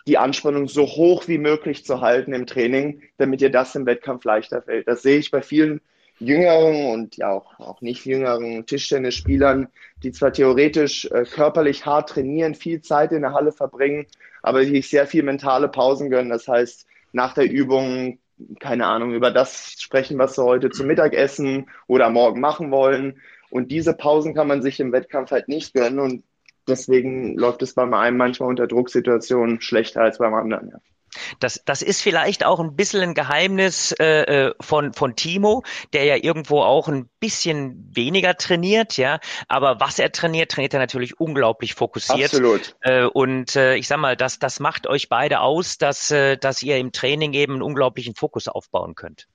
A: die Anspannung so hoch wie möglich zu halten im Training, damit dir das im Wettkampf leichter fällt. Das sehe ich bei vielen jüngeren und ja auch, auch nicht jüngeren Tischtennisspielern, die zwar theoretisch äh, körperlich hart trainieren, viel Zeit in der Halle verbringen, aber sich sehr viel mentale Pausen gönnen. Das heißt, nach der Übung, keine Ahnung, über das sprechen, was sie heute zum Mittagessen oder morgen machen wollen. Und diese Pausen kann man sich im Wettkampf halt nicht gönnen. Und deswegen läuft es beim einen manchmal unter Drucksituationen schlechter als beim anderen. Ja.
B: Das, das ist vielleicht auch ein bisschen ein Geheimnis äh, äh, von, von Timo, der ja irgendwo auch ein bisschen weniger trainiert, ja. Aber was er trainiert, trainiert er natürlich unglaublich fokussiert.
A: Absolut.
B: Äh, und äh, ich sag mal, das, das macht euch beide aus, dass, äh, dass ihr im Training eben einen unglaublichen Fokus aufbauen könnt.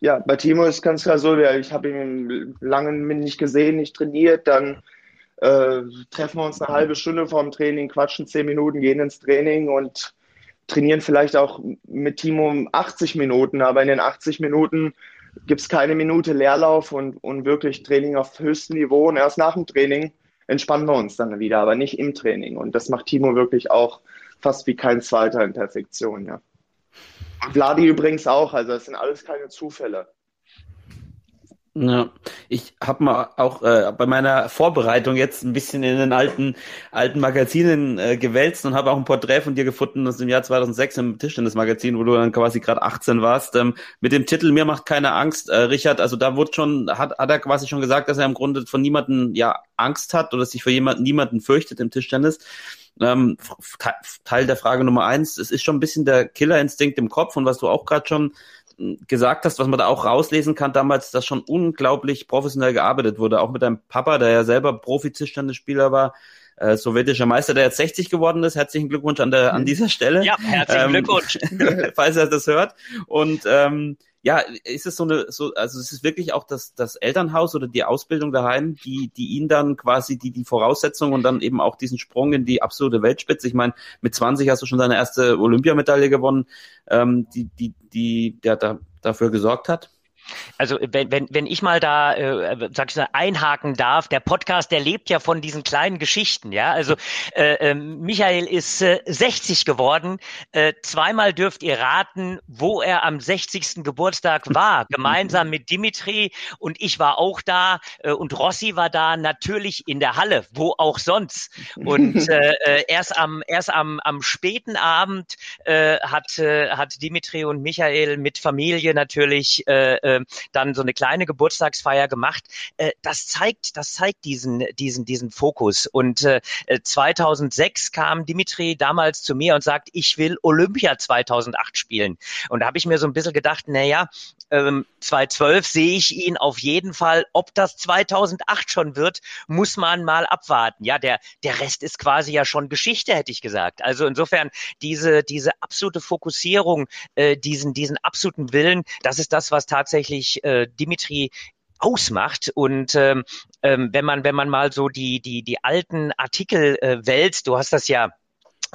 A: Ja, bei Timo ist ganz klar so, ich habe ihn lange nicht gesehen, nicht trainiert, dann äh, treffen wir uns eine halbe Stunde vorm Training, quatschen zehn Minuten, gehen ins Training und trainieren vielleicht auch mit Timo 80 Minuten, aber in den 80 Minuten gibt es keine Minute Leerlauf und, und wirklich Training auf höchstem Niveau. Und erst nach dem Training entspannen wir uns dann wieder, aber nicht im Training. Und das macht Timo wirklich auch fast wie kein zweiter in Perfektion, ja. Vladi übrigens auch, also das sind alles keine Zufälle.
C: Ja, ich habe mal auch äh, bei meiner Vorbereitung jetzt ein bisschen in den alten alten Magazinen äh, gewälzt und habe auch ein Porträt von dir gefunden aus dem Jahr 2006 im Tischtennis-Magazin, wo du dann quasi gerade 18 warst, ähm, mit dem Titel Mir macht keine Angst, äh, Richard. Also da wurde schon hat hat er quasi schon gesagt, dass er im Grunde von niemanden ja Angst hat oder sich vor jemanden niemanden fürchtet im Tischtennis. Ähm, Teil der Frage Nummer eins, es ist schon ein bisschen der Killerinstinkt im Kopf und was du auch gerade schon gesagt hast, was man da auch rauslesen kann damals, dass schon unglaublich professionell gearbeitet wurde, auch mit deinem Papa, der ja selber Profi-Tischtennisspieler war, äh, sowjetischer Meister, der jetzt 60 geworden ist. Herzlichen Glückwunsch an, der, an dieser Stelle.
B: Ja, herzlichen ähm, Glückwunsch.
C: falls er das hört. Und ähm, ja, ist es so eine, so, also es ist wirklich auch das, das Elternhaus oder die Ausbildung daheim, die, die ihn dann quasi die, die Voraussetzungen und dann eben auch diesen Sprung in die absolute Weltspitze. Ich meine, mit 20 hast du schon deine erste Olympiamedaille gewonnen, ähm, die, die, die, der da, dafür gesorgt hat.
B: Also wenn, wenn, wenn ich mal da, äh, sag ich mal, einhaken darf, der Podcast, der lebt ja von diesen kleinen Geschichten, ja. Also äh, äh, Michael ist äh, 60 geworden. Äh, zweimal dürft ihr raten, wo er am 60. Geburtstag war. Gemeinsam mit Dimitri und ich war auch da äh, und Rossi war da, natürlich in der Halle, wo auch sonst. Und äh, äh, erst am erst am, am späten Abend äh, hat, äh, hat Dimitri und Michael mit Familie natürlich äh, äh, dann so eine kleine Geburtstagsfeier gemacht. Äh, das zeigt, das zeigt diesen, diesen, diesen Fokus. Und äh, 2006 kam Dimitri damals zu mir und sagt, ich will Olympia 2008 spielen. Und da habe ich mir so ein bisschen gedacht, na ja, ähm, 2012 sehe ich ihn auf jeden Fall. Ob das 2008 schon wird, muss man mal abwarten. Ja, der, der Rest ist quasi ja schon Geschichte, hätte ich gesagt. Also insofern diese, diese absolute Fokussierung, äh, diesen, diesen absoluten Willen, das ist das, was tatsächlich äh, Dimitri ausmacht. Und ähm, ähm, wenn man, wenn man mal so die, die, die alten Artikel äh, wälzt, du hast das ja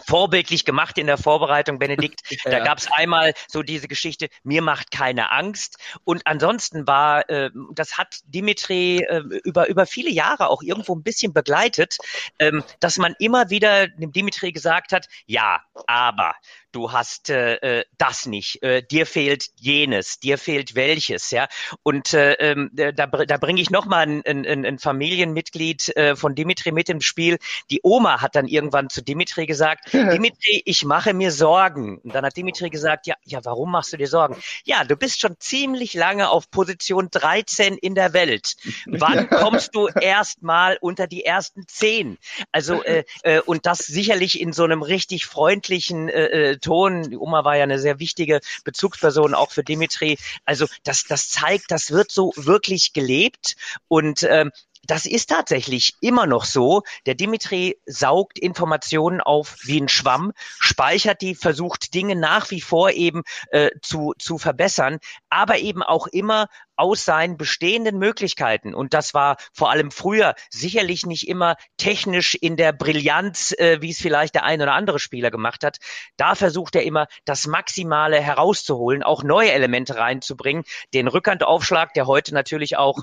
B: vorbildlich gemacht in der Vorbereitung, Benedikt. Da ja. gab es einmal so diese Geschichte, mir macht keine Angst. Und ansonsten war, äh, das hat Dimitri äh, über, über viele Jahre auch irgendwo ein bisschen begleitet, ähm, dass man immer wieder dem Dimitri gesagt hat, ja, aber du hast äh, äh, das nicht, äh, dir fehlt jenes, dir fehlt welches, ja. Und äh, ähm, da, da bringe ich nochmal ein, ein, ein Familienmitglied äh, von Dimitri mit im Spiel. Die Oma hat dann irgendwann zu Dimitri gesagt, Dimitri, ich mache mir Sorgen. Und dann hat Dimitri gesagt, ja, ja, warum machst du dir Sorgen? Ja, du bist schon ziemlich lange auf Position 13 in der Welt. Wann kommst du erst mal unter die ersten zehn? Also äh, äh, und das sicherlich in so einem richtig freundlichen äh, Ton. Die Oma war ja eine sehr wichtige Bezugsperson auch für Dimitri. Also das, das zeigt, das wird so wirklich gelebt und ähm, das ist tatsächlich immer noch so. Der Dimitri saugt Informationen auf wie ein Schwamm, speichert die, versucht Dinge nach wie vor eben äh, zu, zu verbessern, aber eben auch immer aus seinen bestehenden Möglichkeiten. Und das war vor allem früher sicherlich nicht immer technisch in der Brillanz, äh, wie es vielleicht der ein oder andere Spieler gemacht hat. Da versucht er immer, das Maximale herauszuholen, auch neue Elemente reinzubringen. Den Rückhandaufschlag, der heute natürlich auch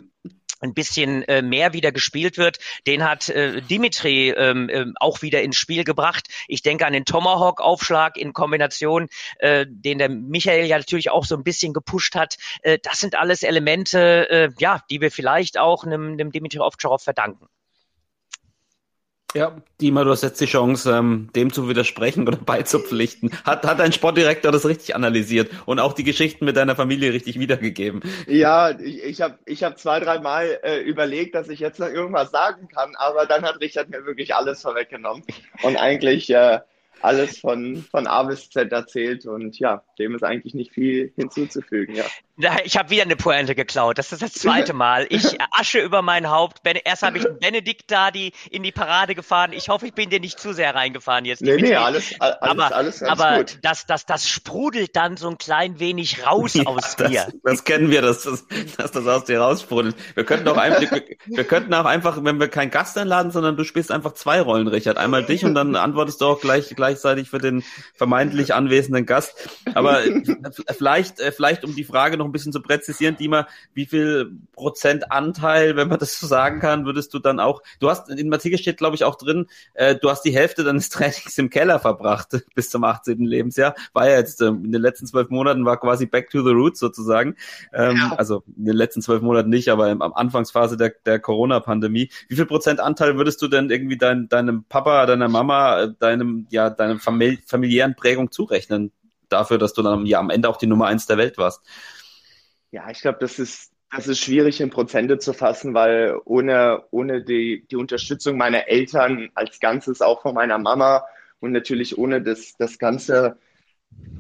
B: ein bisschen äh, mehr wieder gespielt wird, den hat äh, Dimitri ähm, äh, auch wieder ins Spiel gebracht. Ich denke an den Tomahawk-Aufschlag in Kombination, äh, den der Michael ja natürlich auch so ein bisschen gepusht hat. Äh, das sind alles Elemente, äh, ja, die wir vielleicht auch einem, einem Dimitri Ovtcharov verdanken.
C: Ja, Dima, du hast jetzt die Chance, ähm, dem zu widersprechen oder beizupflichten. Hat, hat dein Sportdirektor das richtig analysiert und auch die Geschichten mit deiner Familie richtig wiedergegeben?
A: Ja, ich, ich habe ich hab zwei, drei Mal äh, überlegt, dass ich jetzt noch irgendwas sagen kann, aber dann hat Richard mir wirklich alles vorweggenommen. Und eigentlich äh, alles von, von A bis Z erzählt und ja, dem ist eigentlich nicht viel hinzuzufügen, ja.
B: Ich habe wieder eine Pointe geklaut. Das ist das zweite Mal. Ich Asche über mein Haupt. Erst habe ich Benedikt da die in die Parade gefahren. Ich hoffe, ich bin dir nicht zu sehr reingefahren jetzt.
A: Nee, nee, alles, alles,
B: aber,
A: alles,
B: alles aber gut. Das, das, das sprudelt dann so ein klein wenig raus ja, aus
C: das,
B: mir.
C: Das kennen wir, dass das, dass das aus dir raussprudelt. Wir könnten auch einfach, wir, wir könnten auch einfach, wenn wir keinen Gast einladen, sondern du spielst einfach zwei Rollen, Richard. Einmal dich und dann antwortest du auch gleich, gleichzeitig für den vermeintlich anwesenden Gast. Aber vielleicht, äh, vielleicht um die Frage noch ein bisschen zu präzisieren, Dima, wie viel Prozent Anteil, wenn man das so sagen kann, würdest du dann auch, du hast, in dem Artikel steht glaube ich auch drin, äh, du hast die Hälfte deines Trainings im Keller verbracht bis zum 18. Lebensjahr, war ja jetzt ähm, in den letzten zwölf Monaten war quasi back to the roots sozusagen, ähm, ja. also in den letzten zwölf Monaten nicht, aber im, am Anfangsphase der, der Corona-Pandemie. Wie viel Prozent Anteil würdest du denn irgendwie dein, deinem Papa, deiner Mama, deinem, ja, famili familiären Prägung zurechnen? dafür, dass du dann ja am Ende auch die Nummer eins der Welt warst.
A: Ja, ich glaube, das ist, das ist schwierig in Prozente zu fassen, weil ohne, ohne die, die Unterstützung meiner Eltern als Ganzes, auch von meiner Mama und natürlich ohne das, das ganze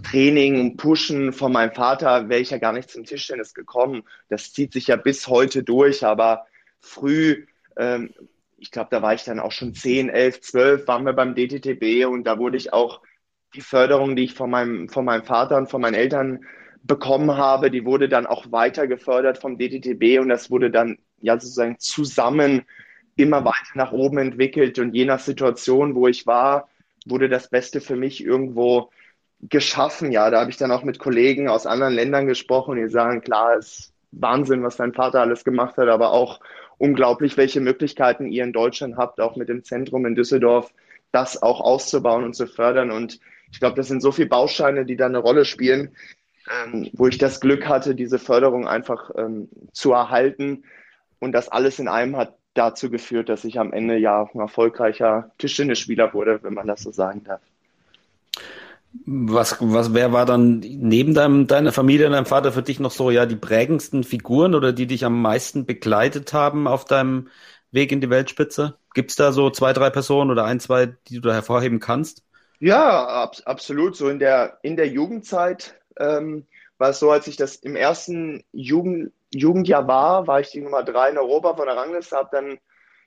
A: Training und Pushen von meinem Vater wäre ich ja gar nicht zum Tischtennis gekommen. Das zieht sich ja bis heute durch, aber früh, ähm, ich glaube, da war ich dann auch schon 10, 11, 12, waren wir beim DTTB und da wurde ich auch die Förderung, die ich von meinem, von meinem Vater und von meinen Eltern bekommen habe, die wurde dann auch weiter gefördert vom DTTB und das wurde dann ja sozusagen zusammen immer weiter nach oben entwickelt und je nach Situation, wo ich war, wurde das Beste für mich irgendwo geschaffen. Ja, da habe ich dann auch mit Kollegen aus anderen Ländern gesprochen, die sagen, klar, es Wahnsinn, was dein Vater alles gemacht hat, aber auch unglaublich, welche Möglichkeiten ihr in Deutschland habt, auch mit dem Zentrum in Düsseldorf, das auch auszubauen und zu fördern. Und ich glaube, das sind so viele Bausteine, die da eine Rolle spielen, ähm, wo ich das Glück hatte, diese Förderung einfach ähm, zu erhalten. Und das alles in einem hat dazu geführt, dass ich am Ende ja ein erfolgreicher Tischtennisspieler wurde, wenn man das so sagen darf.
C: Was, was, wer war dann neben deinem, deiner Familie und deinem Vater für dich noch so, ja, die prägendsten Figuren oder die dich am meisten begleitet haben auf deinem Weg in die Weltspitze? Gibt es da so zwei, drei Personen oder ein, zwei, die du da hervorheben kannst?
A: Ja, ab, absolut. So in der, in der Jugendzeit ähm, war es so, als ich das im ersten Jugend, Jugendjahr war, war ich die Nummer drei in Europa von der Rangliste, habe dann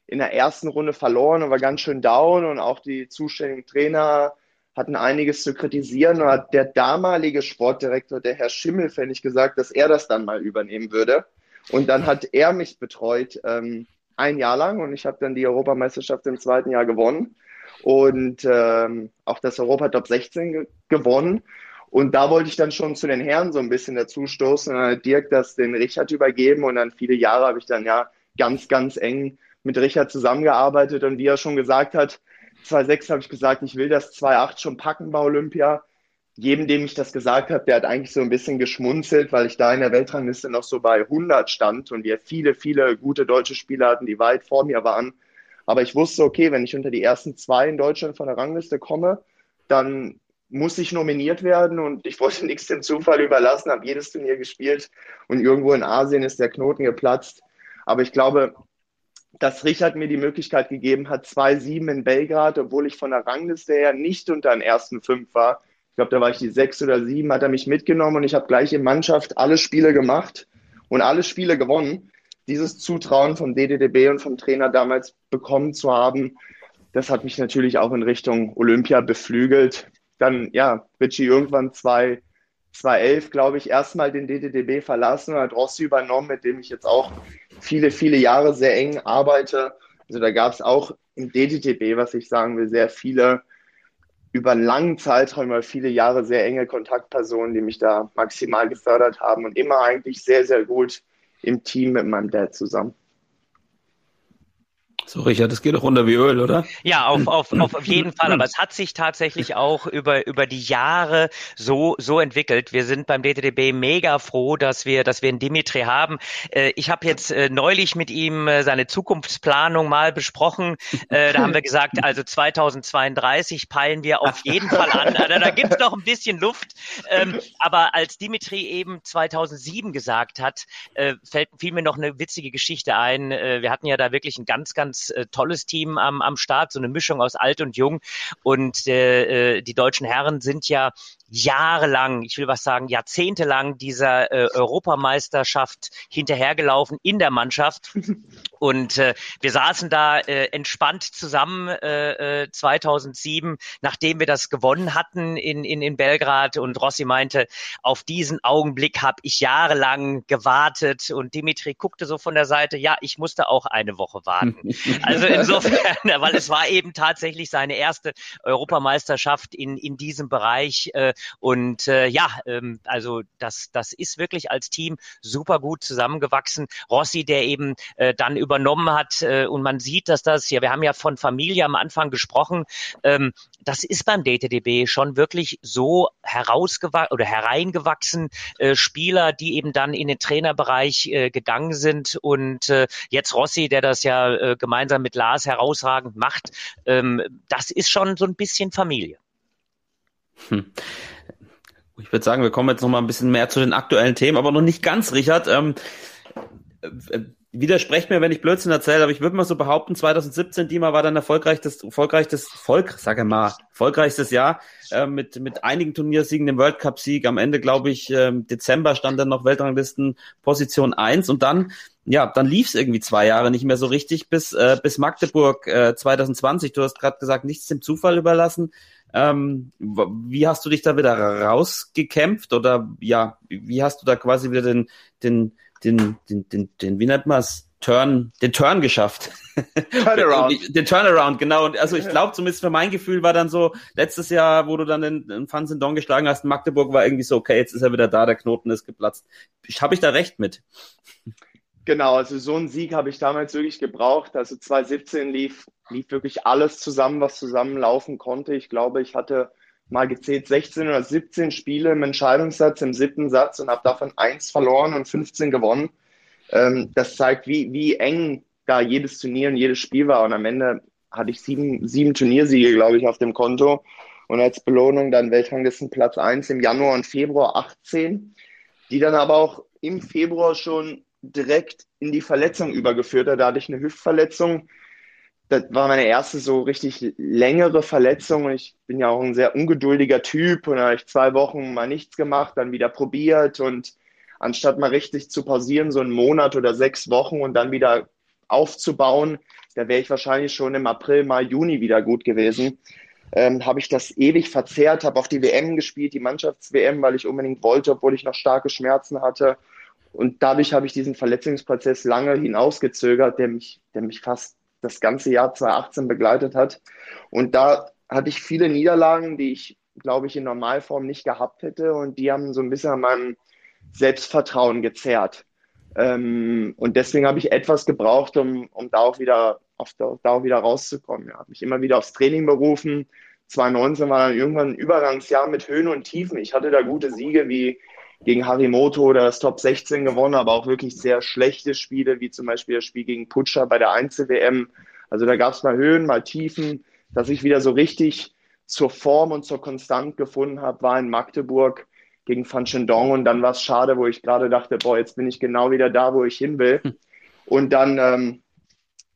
A: in der ersten Runde verloren und war ganz schön down und auch die zuständigen Trainer hatten einiges zu kritisieren und hat der damalige Sportdirektor, der Herr Schimmelfennig, gesagt, dass er das dann mal übernehmen würde. Und dann hat er mich betreut ähm, ein Jahr lang und ich habe dann die Europameisterschaft im zweiten Jahr gewonnen und ähm, auch das Europa Top 16 ge gewonnen. Und da wollte ich dann schon zu den Herren so ein bisschen dazustoßen. Und dann hat Dirk das den Richard übergeben und dann viele Jahre habe ich dann ja ganz, ganz eng mit Richard zusammengearbeitet. Und wie er schon gesagt hat, 2006 habe ich gesagt, ich will das 2008 schon packen bei Olympia. Jedem, dem ich das gesagt habe, der hat eigentlich so ein bisschen geschmunzelt, weil ich da in der Weltrangliste noch so bei 100 stand und wir viele, viele gute deutsche Spieler hatten, die weit vor mir waren. Aber ich wusste, okay, wenn ich unter die ersten zwei in Deutschland von der Rangliste komme, dann muss ich nominiert werden und ich wollte nichts dem Zufall überlassen, habe jedes Turnier gespielt und irgendwo in Asien ist der Knoten geplatzt. Aber ich glaube, dass Richard mir die Möglichkeit gegeben hat, 2-7 in Belgrad, obwohl ich von der Rangliste her nicht unter den ersten fünf war. Ich glaube, da war ich die sechs oder sieben, hat er mich mitgenommen und ich habe gleich in Mannschaft alle Spiele gemacht und alle Spiele gewonnen. Dieses Zutrauen vom DDDB und vom Trainer damals bekommen zu haben, das hat mich natürlich auch in Richtung Olympia beflügelt. Dann, ja, Richie irgendwann 2011, glaube ich, erstmal den DDDB verlassen und hat Rossi übernommen, mit dem ich jetzt auch viele, viele Jahre sehr eng arbeite. Also da gab es auch im DDTB, was ich sagen will, sehr viele über einen langen Zeitraum, über viele Jahre sehr enge Kontaktpersonen, die mich da maximal gefördert haben und immer eigentlich sehr, sehr gut im Team mit meinem Dad zusammen.
C: So, Richard, das geht doch runter wie Öl, oder?
B: Ja, auf, auf, auf jeden Fall. Aber es hat sich tatsächlich auch über, über die Jahre so, so entwickelt. Wir sind beim DTDB mega froh, dass wir, dass wir einen Dimitri haben. Äh, ich habe jetzt äh, neulich mit ihm äh, seine Zukunftsplanung mal besprochen. Da haben wir gesagt, also 2032 peilen wir auf jeden Fall an. Also da gibt's noch ein bisschen Luft. Ähm, aber als Dimitri eben 2007 gesagt hat, fällt, fiel mir noch eine witzige Geschichte ein. Wir hatten ja da wirklich ein ganz, ganz ganz äh, tolles Team am, am Start, so eine Mischung aus alt und jung. Und äh, äh die deutschen Herren sind ja jahrelang, ich will was sagen, jahrzehntelang dieser äh, Europameisterschaft hinterhergelaufen in der Mannschaft. Und äh, wir saßen da äh, entspannt zusammen äh, 2007, äh, nachdem wir das gewonnen hatten in, in, in Belgrad. Und Rossi meinte, auf diesen Augenblick habe ich jahrelang gewartet. Und Dimitri guckte so von der Seite, ja, ich musste auch eine Woche warten. Also insofern, weil es war eben tatsächlich seine erste Europameisterschaft in, in diesem Bereich. Äh, und äh, ja, ähm, also das, das ist wirklich als Team super gut zusammengewachsen. Rossi, der eben äh, dann übernommen hat äh, und man sieht, dass das, ja, wir haben ja von Familie am Anfang gesprochen, ähm, das ist beim DTDB schon wirklich so herausgewachsen oder hereingewachsen, äh, Spieler, die eben dann in den Trainerbereich äh, gegangen sind und jetzt Rossi, der das ja gemeinsam mit Lars herausragend macht, ähm, das ist schon so ein bisschen Familie.
C: Hm. Ich würde sagen, wir kommen jetzt noch mal ein bisschen mehr zu den aktuellen Themen, aber noch nicht ganz, Richard. Ähm, äh, widersprecht mir, wenn ich Blödsinn erzähle, aber ich würde mal so behaupten, 2017, Dima war dann erfolgreichstes, erfolgreichstes, Volk, sage mal, erfolgreichstes Jahr äh, mit, mit einigen Turniersiegen, dem World Cup-Sieg. Am Ende, glaube ich, äh, Dezember stand dann noch Weltranglisten Position 1 und dann, ja, dann lief es irgendwie zwei Jahre nicht mehr so richtig bis, äh, bis Magdeburg äh, 2020. Du hast gerade gesagt, nichts dem Zufall überlassen. Ähm, wie hast du dich da wieder rausgekämpft oder ja, wie hast du da quasi wieder den, den, den, den, den, den wie nennt man's, Turn, den Turn geschafft.
A: Turnaround.
C: den Turnaround, genau. Und also ich glaube, zumindest für mein Gefühl war dann so, letztes Jahr, wo du dann den, den Fanzendon geschlagen hast, Magdeburg war irgendwie so, okay, jetzt ist er wieder da, der Knoten ist geplatzt. Habe ich da recht mit?
A: Genau, also so einen Sieg habe ich damals wirklich gebraucht. Also 2017 lief, lief wirklich alles zusammen, was zusammenlaufen konnte. Ich glaube, ich hatte mal gezählt 16 oder 17 Spiele im Entscheidungssatz, im siebten Satz und habe davon eins verloren und 15 gewonnen. Ähm, das zeigt, wie, wie eng da jedes Turnier und jedes Spiel war. Und am Ende hatte ich sieben, sieben Turniersiege, glaube ich, auf dem Konto. Und als Belohnung dann Weltranglistenplatz 1 im Januar und Februar 18, die dann aber auch im Februar schon direkt in die Verletzung übergeführt hat. Da hatte ich eine Hüftverletzung. Das war meine erste so richtig längere Verletzung. Ich bin ja auch ein sehr ungeduldiger Typ. Und da habe ich zwei Wochen mal nichts gemacht, dann wieder probiert. Und anstatt mal richtig zu pausieren, so einen Monat oder sechs Wochen und dann wieder aufzubauen, da wäre ich wahrscheinlich schon im April, Mai, Juni wieder gut gewesen. Ähm, habe ich das ewig verzerrt, habe auf die WM gespielt, die Mannschafts-WM, weil ich unbedingt wollte, obwohl ich noch starke Schmerzen hatte. Und dadurch habe ich diesen Verletzungsprozess lange hinausgezögert, der mich, der mich fast das ganze Jahr 2018 begleitet hat. Und da hatte ich viele Niederlagen, die ich, glaube ich, in Normalform nicht gehabt hätte. Und die haben so ein bisschen an meinem Selbstvertrauen gezerrt. Ähm, und deswegen habe ich etwas gebraucht, um, um da auch wieder auf da, auch wieder rauszukommen. Ja, habe mich immer wieder aufs Training berufen. 2019 war dann irgendwann ein Übergangsjahr mit Höhen und Tiefen. Ich hatte da gute Siege wie gegen Harimoto oder das Top 16 gewonnen, aber auch wirklich sehr schlechte Spiele, wie zum Beispiel das Spiel gegen Putscher bei der Einzel-WM. Also da gab es mal Höhen, mal Tiefen. Dass ich wieder so richtig zur Form und zur Konstant gefunden habe, war in Magdeburg gegen Van Shendong und dann war es schade, wo ich gerade dachte, boah, jetzt bin ich genau wieder da, wo ich hin will. Und dann, ähm,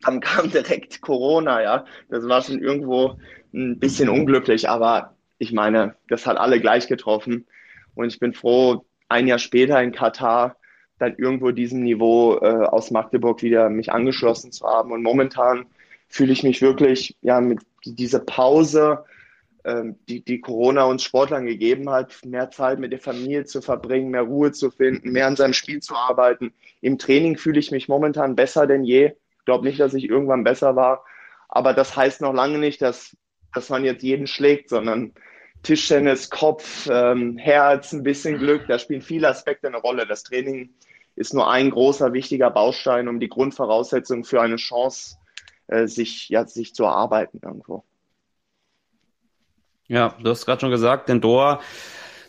A: dann kam direkt Corona, ja. Das war schon irgendwo ein bisschen unglücklich, aber ich meine, das hat alle gleich getroffen. Und ich bin froh, ein Jahr später in Katar dann irgendwo diesem Niveau äh, aus Magdeburg wieder mich angeschlossen zu haben. Und momentan fühle ich mich wirklich, ja, mit dieser Pause, ähm, die, die Corona uns Sportlern gegeben hat, mehr Zeit mit der Familie zu verbringen, mehr Ruhe zu finden, mehr an seinem Spiel zu arbeiten. Im Training fühle ich mich momentan besser denn je. Ich glaube nicht, dass ich irgendwann besser war. Aber das heißt noch lange nicht, dass, dass man jetzt jeden schlägt, sondern Tischtennis, Kopf, ähm, Herz, ein bisschen Glück, da spielen viele Aspekte eine Rolle. Das Training ist nur ein großer, wichtiger Baustein, um die Grundvoraussetzungen für eine Chance äh, sich, ja, sich zu erarbeiten irgendwo.
C: Ja, du hast gerade schon gesagt, den Doha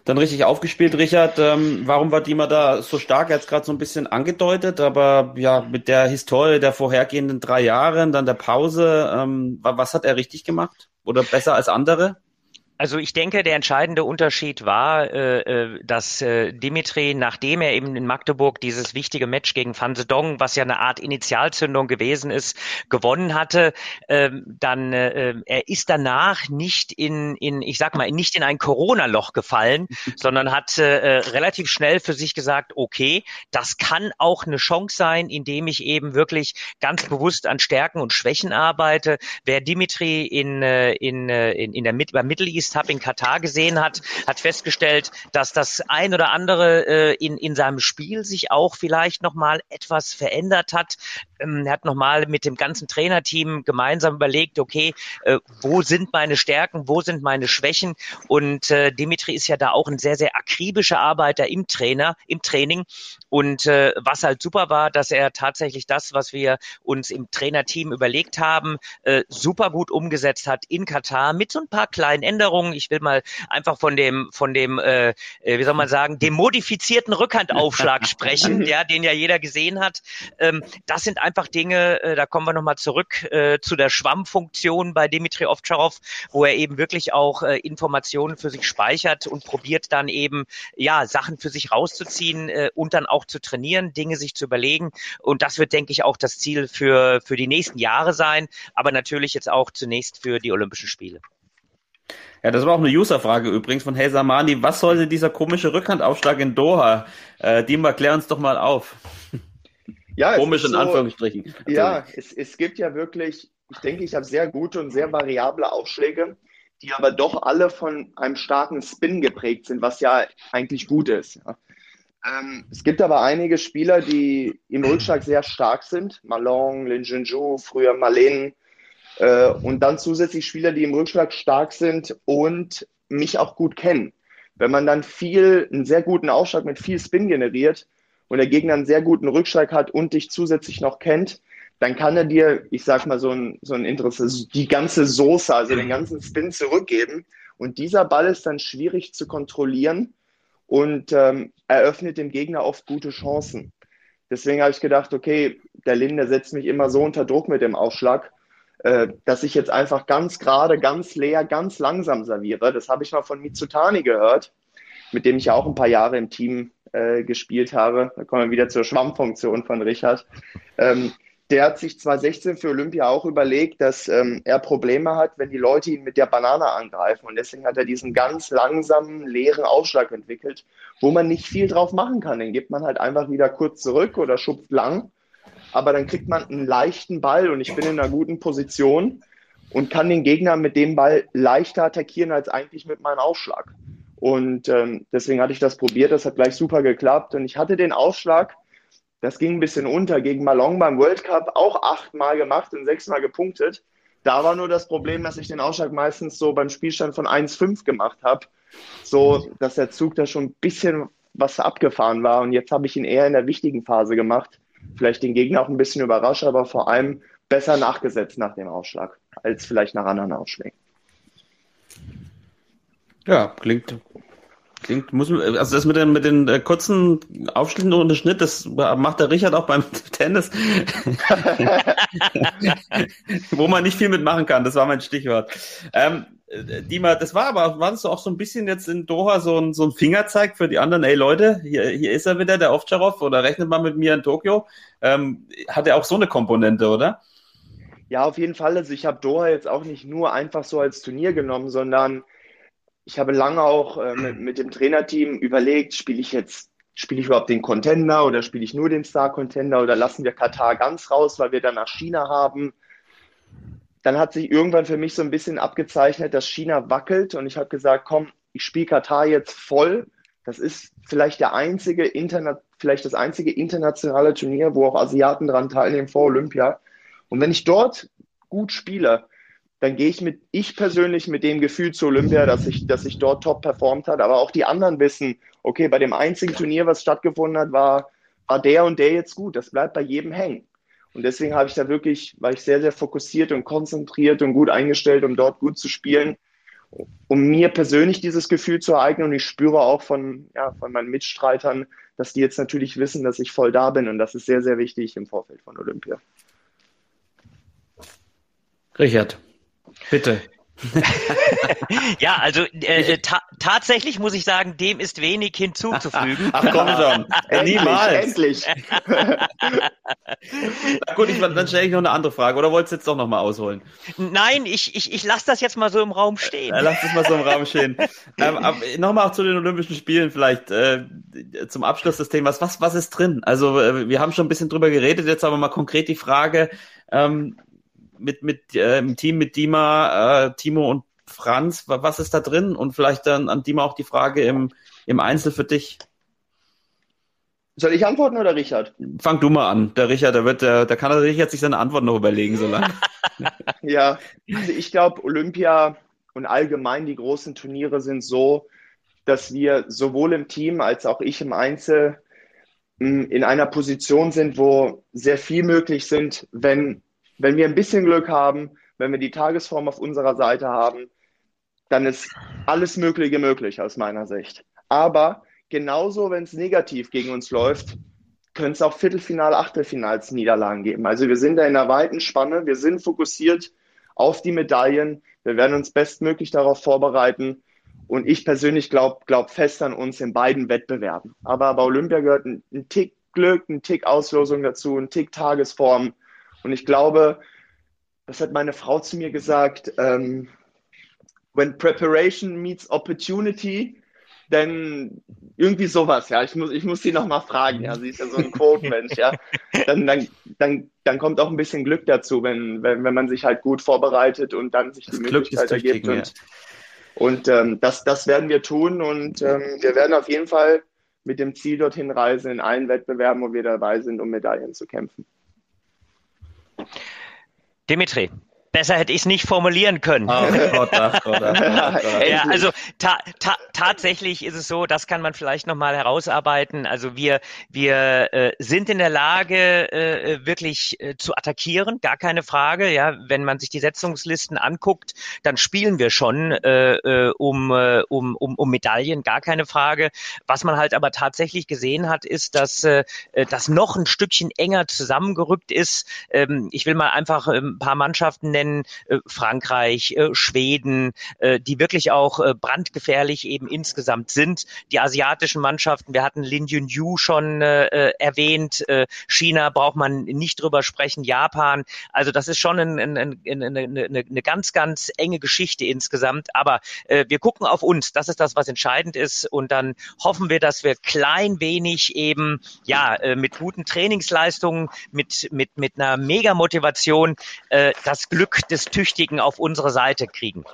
C: dann richtig aufgespielt, Richard. Ähm, warum war Dima da so stark? Er hat es gerade so ein bisschen angedeutet, aber ja, mit der Historie der vorhergehenden drei Jahre, dann der Pause, ähm, was hat er richtig gemacht? Oder besser als andere?
B: Also ich denke, der entscheidende Unterschied war, äh, äh, dass äh, Dimitri, nachdem er eben in Magdeburg dieses wichtige Match gegen Van Sedong, was ja eine Art Initialzündung gewesen ist, gewonnen hatte, ähm, dann äh, er ist danach nicht in, in, ich sag mal, nicht in ein Corona-Loch gefallen, sondern hat äh, relativ schnell für sich gesagt, okay, das kann auch eine Chance sein, indem ich eben wirklich ganz bewusst an Stärken und Schwächen arbeite. Wer Dimitri in, in, in, in der Mid beim Middle East Hub in Katar gesehen hat, hat festgestellt, dass das ein oder andere äh, in, in seinem Spiel sich auch vielleicht nochmal etwas verändert hat. Ähm, er hat nochmal mit dem ganzen Trainerteam gemeinsam überlegt, okay, äh, wo sind meine Stärken, wo sind meine Schwächen? Und äh, Dimitri ist ja da auch ein sehr, sehr akribischer Arbeiter im Trainer, im Training. Und äh, was halt super war, dass er tatsächlich das, was wir uns im Trainerteam überlegt haben, äh, super gut umgesetzt hat in Katar mit so ein paar kleinen Änderungen Änderungen. Ich will mal einfach von dem, von dem, äh, äh wie soll man sagen, dem modifizierten Rückhandaufschlag sprechen, ja, den ja jeder gesehen hat. Ähm, das sind einfach Dinge, äh, da kommen wir nochmal zurück äh, zu der Schwammfunktion bei Dimitri Ovtcharov, wo er eben wirklich auch äh, Informationen für sich speichert und probiert dann eben, ja, Sachen für sich rauszuziehen äh, und dann auch zu trainieren, Dinge sich zu überlegen. Und das wird, denke ich, auch das Ziel für, für die nächsten Jahre sein, aber natürlich jetzt auch zunächst für die Olympischen Spiele.
C: Ja, das war auch eine User-Frage übrigens von Hey Samani. Was sollte dieser komische Rückhandaufschlag in Doha? Äh, Dima, klär uns doch mal auf.
A: Ja,
C: Komisch in
A: so,
C: Anführungsstrichen.
A: Ja, es, es gibt ja wirklich, ich denke, ich habe sehr gute und sehr variable Aufschläge, die aber doch alle von einem starken Spin geprägt sind, was ja eigentlich gut ist. Ja. Ähm, es gibt aber einige Spieler, die im Rückschlag sehr stark sind. Malong, Lin Junju, früher Malen. Äh, und dann zusätzlich Spieler, die im Rückschlag stark sind und mich auch gut kennen. Wenn man dann viel, einen sehr guten Aufschlag mit viel Spin generiert und der Gegner einen sehr guten Rückschlag hat und dich zusätzlich noch kennt, dann kann er dir, ich sag mal, so ein, so ein Interesse, die ganze Soße, also den ganzen Spin zurückgeben. Und dieser Ball ist dann schwierig zu kontrollieren und ähm, eröffnet dem Gegner oft gute Chancen. Deswegen habe ich gedacht, okay, der Lin, der setzt mich immer so unter Druck mit dem Aufschlag, äh, dass ich jetzt einfach ganz gerade, ganz leer, ganz langsam serviere. Das habe ich mal von Mitsutani gehört, mit dem ich ja auch ein paar Jahre im Team äh, gespielt habe. Da kommen wir wieder zur Schwammfunktion von Richard. Ähm, der hat sich 2016 für Olympia auch überlegt, dass ähm, er Probleme hat, wenn die Leute ihn mit der Banane angreifen. Und deswegen hat er diesen ganz langsamen, leeren Aufschlag entwickelt, wo man nicht viel drauf machen kann. Den gibt man halt einfach wieder kurz zurück oder schupft lang. Aber dann kriegt man einen leichten Ball und ich bin in einer guten Position und kann den Gegner mit dem Ball leichter attackieren als eigentlich mit meinem Aufschlag. Und ähm, deswegen hatte ich das probiert, das hat gleich super geklappt. Und ich hatte den Aufschlag, das ging ein bisschen unter, gegen Malong beim World Cup auch achtmal gemacht und sechsmal gepunktet. Da war nur das Problem, dass ich den Aufschlag meistens so beim Spielstand von 1,5 gemacht habe. So, dass der Zug da schon ein bisschen was abgefahren war. Und jetzt habe ich ihn eher in der wichtigen Phase gemacht. Vielleicht den Gegner auch ein bisschen überrascht, aber vor allem besser nachgesetzt nach dem Aufschlag, als vielleicht nach anderen Ausschlägen.
C: Ja, klingt, klingt, muss, also das mit den, mit den äh, kurzen Aufschnitten ohne Schnitt, das macht der Richard auch beim Tennis. Wo man nicht viel mitmachen kann, das war mein Stichwort. Ähm, äh, Dima, das war aber, war das auch so ein bisschen jetzt in Doha so ein, so ein Fingerzeig für die anderen, ey Leute, hier, hier ist er wieder, der Ovtcharov, oder rechnet mal mit mir in Tokio. Ähm, hat er auch so eine Komponente, oder?
A: Ja, auf jeden Fall. Also ich habe Doha jetzt auch nicht nur einfach so als Turnier genommen, sondern ich habe lange auch äh, mit, mit, dem Trainerteam überlegt, spiele ich jetzt, spiele ich überhaupt den Contender oder spiele ich nur den Star Contender oder lassen wir Katar ganz raus, weil wir dann nach China haben. Dann hat sich irgendwann für mich so ein bisschen abgezeichnet, dass China wackelt und ich habe gesagt, komm, ich spiele Katar jetzt voll. Das ist vielleicht der einzige Internet, vielleicht das einzige internationale Turnier, wo auch Asiaten dran teilnehmen vor Olympia. Und wenn ich dort gut spiele, dann gehe ich mit, ich persönlich mit dem Gefühl zu Olympia, dass ich, dass ich dort top performt hat. Aber auch die anderen wissen, okay, bei dem einzigen Turnier, was stattgefunden hat, war, war der und der jetzt gut. Das bleibt bei jedem hängen. Und deswegen habe ich da wirklich, war ich sehr, sehr fokussiert und konzentriert und gut eingestellt, um dort gut zu spielen, um mir persönlich dieses Gefühl zu ereignen. Und ich spüre auch von, ja, von meinen Mitstreitern, dass die jetzt natürlich wissen, dass ich voll da bin. Und das ist sehr, sehr wichtig im Vorfeld von Olympia.
C: Richard. Bitte.
B: ja, also äh, ta tatsächlich muss ich sagen, dem ist wenig hinzuzufügen.
C: Ach komm schon,
A: äh, niemals. Endlich.
C: Na gut, ich, dann stelle ich noch eine andere Frage. Oder wolltest du jetzt doch nochmal ausholen?
B: Nein, ich, ich, ich lasse das jetzt mal so im Raum stehen.
C: Lass das mal so im Raum stehen. ähm, nochmal auch zu den Olympischen Spielen vielleicht äh, zum Abschluss des Themas. Was, was ist drin? Also äh, wir haben schon ein bisschen drüber geredet, jetzt aber mal konkret die Frage. Ähm, mit, mit äh, im Team mit Dima, äh, Timo und Franz. Was ist da drin? Und vielleicht dann an Dima auch die Frage im, im Einzel für dich.
A: Soll ich antworten oder Richard?
C: Fang du mal an. Der Richard, der wird, der, der kann der Richard sich seine Antwort noch überlegen, so lange.
A: ja, also ich glaube, Olympia und allgemein die großen Turniere sind so, dass wir sowohl im Team als auch ich im Einzel mm, in einer Position sind, wo sehr viel möglich sind, wenn wenn wir ein bisschen Glück haben, wenn wir die Tagesform auf unserer Seite haben, dann ist alles Mögliche möglich aus meiner Sicht. Aber genauso, wenn es negativ gegen uns läuft, können es auch Viertelfinal, Achtelfinals Niederlagen geben. Also wir sind da in einer weiten Spanne, wir sind fokussiert auf die Medaillen, wir werden uns bestmöglich darauf vorbereiten und ich persönlich glaube glaub fest an uns in beiden Wettbewerben. Aber bei Olympia gehört ein, ein Tick Glück, ein Tick Auslosung dazu, ein Tick Tagesform. Und ich glaube, das hat meine Frau zu mir gesagt, ähm, when preparation meets opportunity, dann irgendwie sowas, ja. Ich muss, ich muss sie nochmal fragen, ja. Sie ist ja so ein Quote-Mensch, ja. Dann, dann, dann, dann kommt auch ein bisschen Glück dazu, wenn, wenn, wenn man sich halt gut vorbereitet und dann sich die das Möglichkeit ergibt. Und, und ähm, das, das werden wir tun und ähm, wir werden auf jeden Fall mit dem Ziel dorthin reisen, in allen Wettbewerben, wo wir dabei sind, um Medaillen zu kämpfen.
B: Dimitri, Besser hätte ich es nicht formulieren können. Oh, Gott, Gott, Gott, ja, also ta ta tatsächlich ist es so, das kann man vielleicht nochmal herausarbeiten. Also wir, wir äh, sind in der Lage, äh, wirklich äh, zu attackieren, gar keine Frage. Ja, wenn man sich die Setzungslisten anguckt, dann spielen wir schon äh, äh um, äh, um, um, um Medaillen, gar keine Frage. Was man halt aber tatsächlich gesehen hat, ist, dass äh, das noch ein Stückchen enger zusammengerückt ist. Ähm, ich will mal einfach ein paar Mannschaften nennen, äh, Frankreich, äh, Schweden, äh, die wirklich auch brandgefährlich eben insgesamt sind. Die asiatischen Mannschaften, wir hatten Lin Yun schon erwähnt, China braucht man nicht drüber sprechen, Japan. Also das ist schon ein, ein, ein, eine, eine ganz, ganz enge Geschichte insgesamt. Aber wir gucken auf uns, das ist das, was entscheidend ist. Und dann hoffen wir, dass wir klein wenig eben ja mit guten Trainingsleistungen, mit, mit, mit einer Mega-Motivation das Glück des Tüchtigen auf unsere Seite kriegen.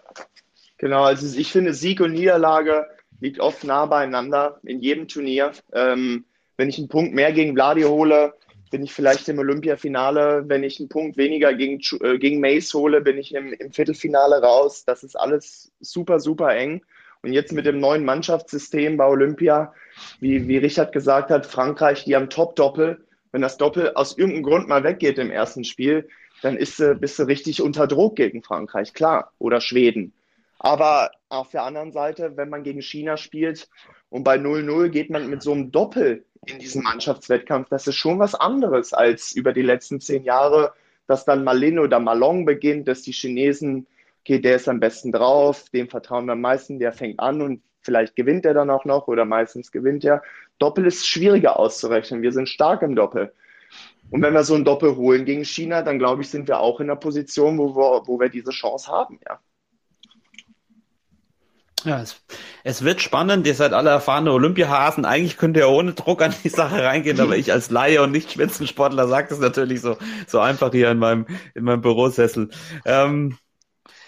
A: Genau, also ich finde, Sieg und Niederlage liegt oft nah beieinander in jedem Turnier. Ähm, wenn ich einen Punkt mehr gegen Vladi hole, bin ich vielleicht im Olympiafinale. Wenn ich einen Punkt weniger gegen, äh, gegen Mace hole, bin ich im, im Viertelfinale raus. Das ist alles super, super eng. Und jetzt mit dem neuen Mannschaftssystem bei Olympia, wie, wie Richard gesagt hat, Frankreich, die haben Top-Doppel. Wenn das Doppel aus irgendeinem Grund mal weggeht im ersten Spiel, dann ist, bist du richtig unter Druck gegen Frankreich, klar, oder Schweden. Aber auf der anderen Seite, wenn man gegen China spielt und bei 0-0 geht man mit so einem Doppel in diesen Mannschaftswettkampf, das ist schon was anderes als über die letzten zehn Jahre, dass dann Malin oder Malong beginnt, dass die Chinesen, okay, der ist am besten drauf, dem vertrauen wir am meisten, der fängt an und vielleicht gewinnt er dann auch noch oder meistens gewinnt er. Doppel ist schwieriger auszurechnen. Wir sind stark im Doppel. Und wenn wir so ein Doppel holen gegen China, dann glaube ich, sind wir auch in der Position, wo wir, wo wir diese Chance haben, ja.
C: Ja, es, es, wird spannend. Ihr seid alle erfahrene Olympiahasen. Eigentlich könnt ihr ohne Druck an die Sache reingehen, aber ich als Laie und nicht Spitzensportler sage das natürlich so, so einfach hier in meinem, in meinem Bürosessel. Ähm,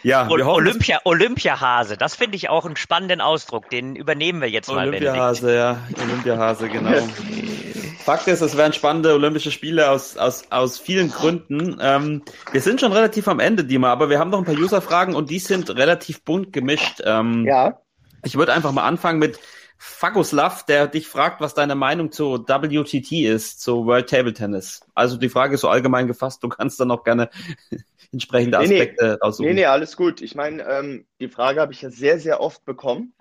B: ja, wir hoffen, Olympia, Olympiahase, das finde ich auch einen spannenden Ausdruck. Den übernehmen wir jetzt mal.
C: Olympiahase, ja. Olympiahase, genau. Fakt ist, es werden spannende Olympische Spiele aus, aus, aus vielen Gründen. Ähm, wir sind schon relativ am Ende, Dima, aber wir haben noch ein paar User-Fragen und die sind relativ bunt gemischt. Ähm, ja. Ich würde einfach mal anfangen mit Fagoslav, der dich fragt, was deine Meinung zu WTT ist, zu World Table Tennis. Also die Frage ist so allgemein gefasst, du kannst dann auch gerne entsprechende Aspekte
A: nee, nee. aussuchen. Nee, nee, alles gut. Ich meine, ähm, die Frage habe ich ja sehr, sehr oft bekommen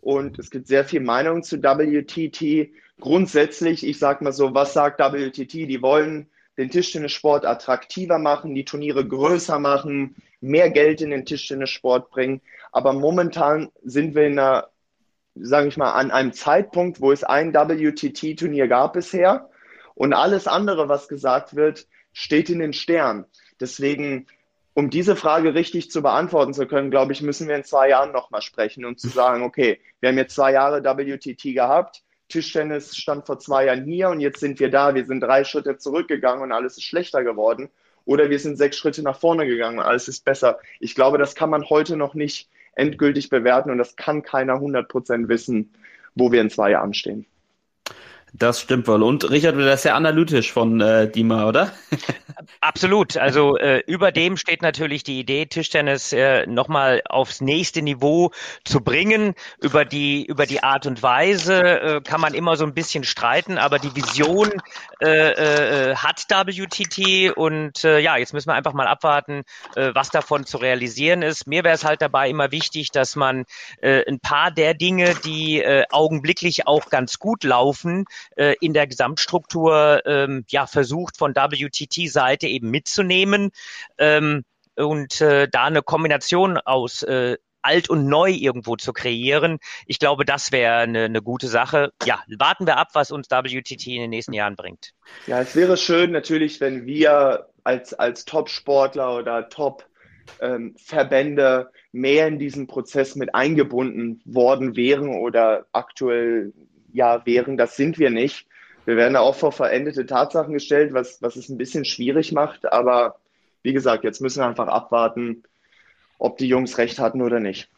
A: und es gibt sehr viel Meinung zu WTT grundsätzlich, ich sag mal so, was sagt WTT? Die wollen den Tischtennissport attraktiver machen, die Turniere größer machen, mehr Geld in den Tischtennissport bringen. Aber momentan sind wir in einer, sage ich mal, an einem Zeitpunkt, wo es ein WTT-Turnier gab bisher und alles andere, was gesagt wird, steht in den Sternen. Deswegen, um diese Frage richtig zu beantworten zu können, glaube ich, müssen wir in zwei Jahren nochmal sprechen und zu sagen, okay, wir haben jetzt zwei Jahre WTT gehabt, Tischtennis stand vor zwei Jahren hier und jetzt sind wir da. Wir sind drei Schritte zurückgegangen und alles ist schlechter geworden. Oder wir sind sechs Schritte nach vorne gegangen und alles ist besser. Ich glaube, das kann man heute noch nicht endgültig bewerten und das kann keiner 100% wissen, wo wir in zwei Jahren stehen.
C: Das stimmt wohl. Und Richard, das ist sehr analytisch von äh, Dima, oder?
B: Absolut. Also äh, über dem steht natürlich die Idee, Tischtennis äh, nochmal aufs nächste Niveau zu bringen. Über die über die Art und Weise äh, kann man immer so ein bisschen streiten, aber die Vision äh, äh, hat WTT und äh, ja, jetzt müssen wir einfach mal abwarten, äh, was davon zu realisieren ist. Mir wäre es halt dabei immer wichtig, dass man äh, ein paar der Dinge, die äh, augenblicklich auch ganz gut laufen, äh, in der Gesamtstruktur ähm, ja versucht von WTT-Seite eben mitzunehmen ähm, und äh, da eine Kombination aus äh, alt und neu irgendwo zu kreieren. Ich glaube, das wäre eine, eine gute Sache. Ja, warten wir ab, was uns WTT in den nächsten Jahren bringt.
A: Ja, es wäre schön natürlich, wenn wir als, als Top-Sportler oder Top-Verbände ähm, mehr in diesen Prozess mit eingebunden worden wären oder aktuell ja wären. Das sind wir nicht. Wir werden auch vor verendete Tatsachen gestellt, was, was es ein bisschen schwierig macht. Aber wie gesagt, jetzt müssen wir einfach abwarten, ob die Jungs recht hatten oder nicht.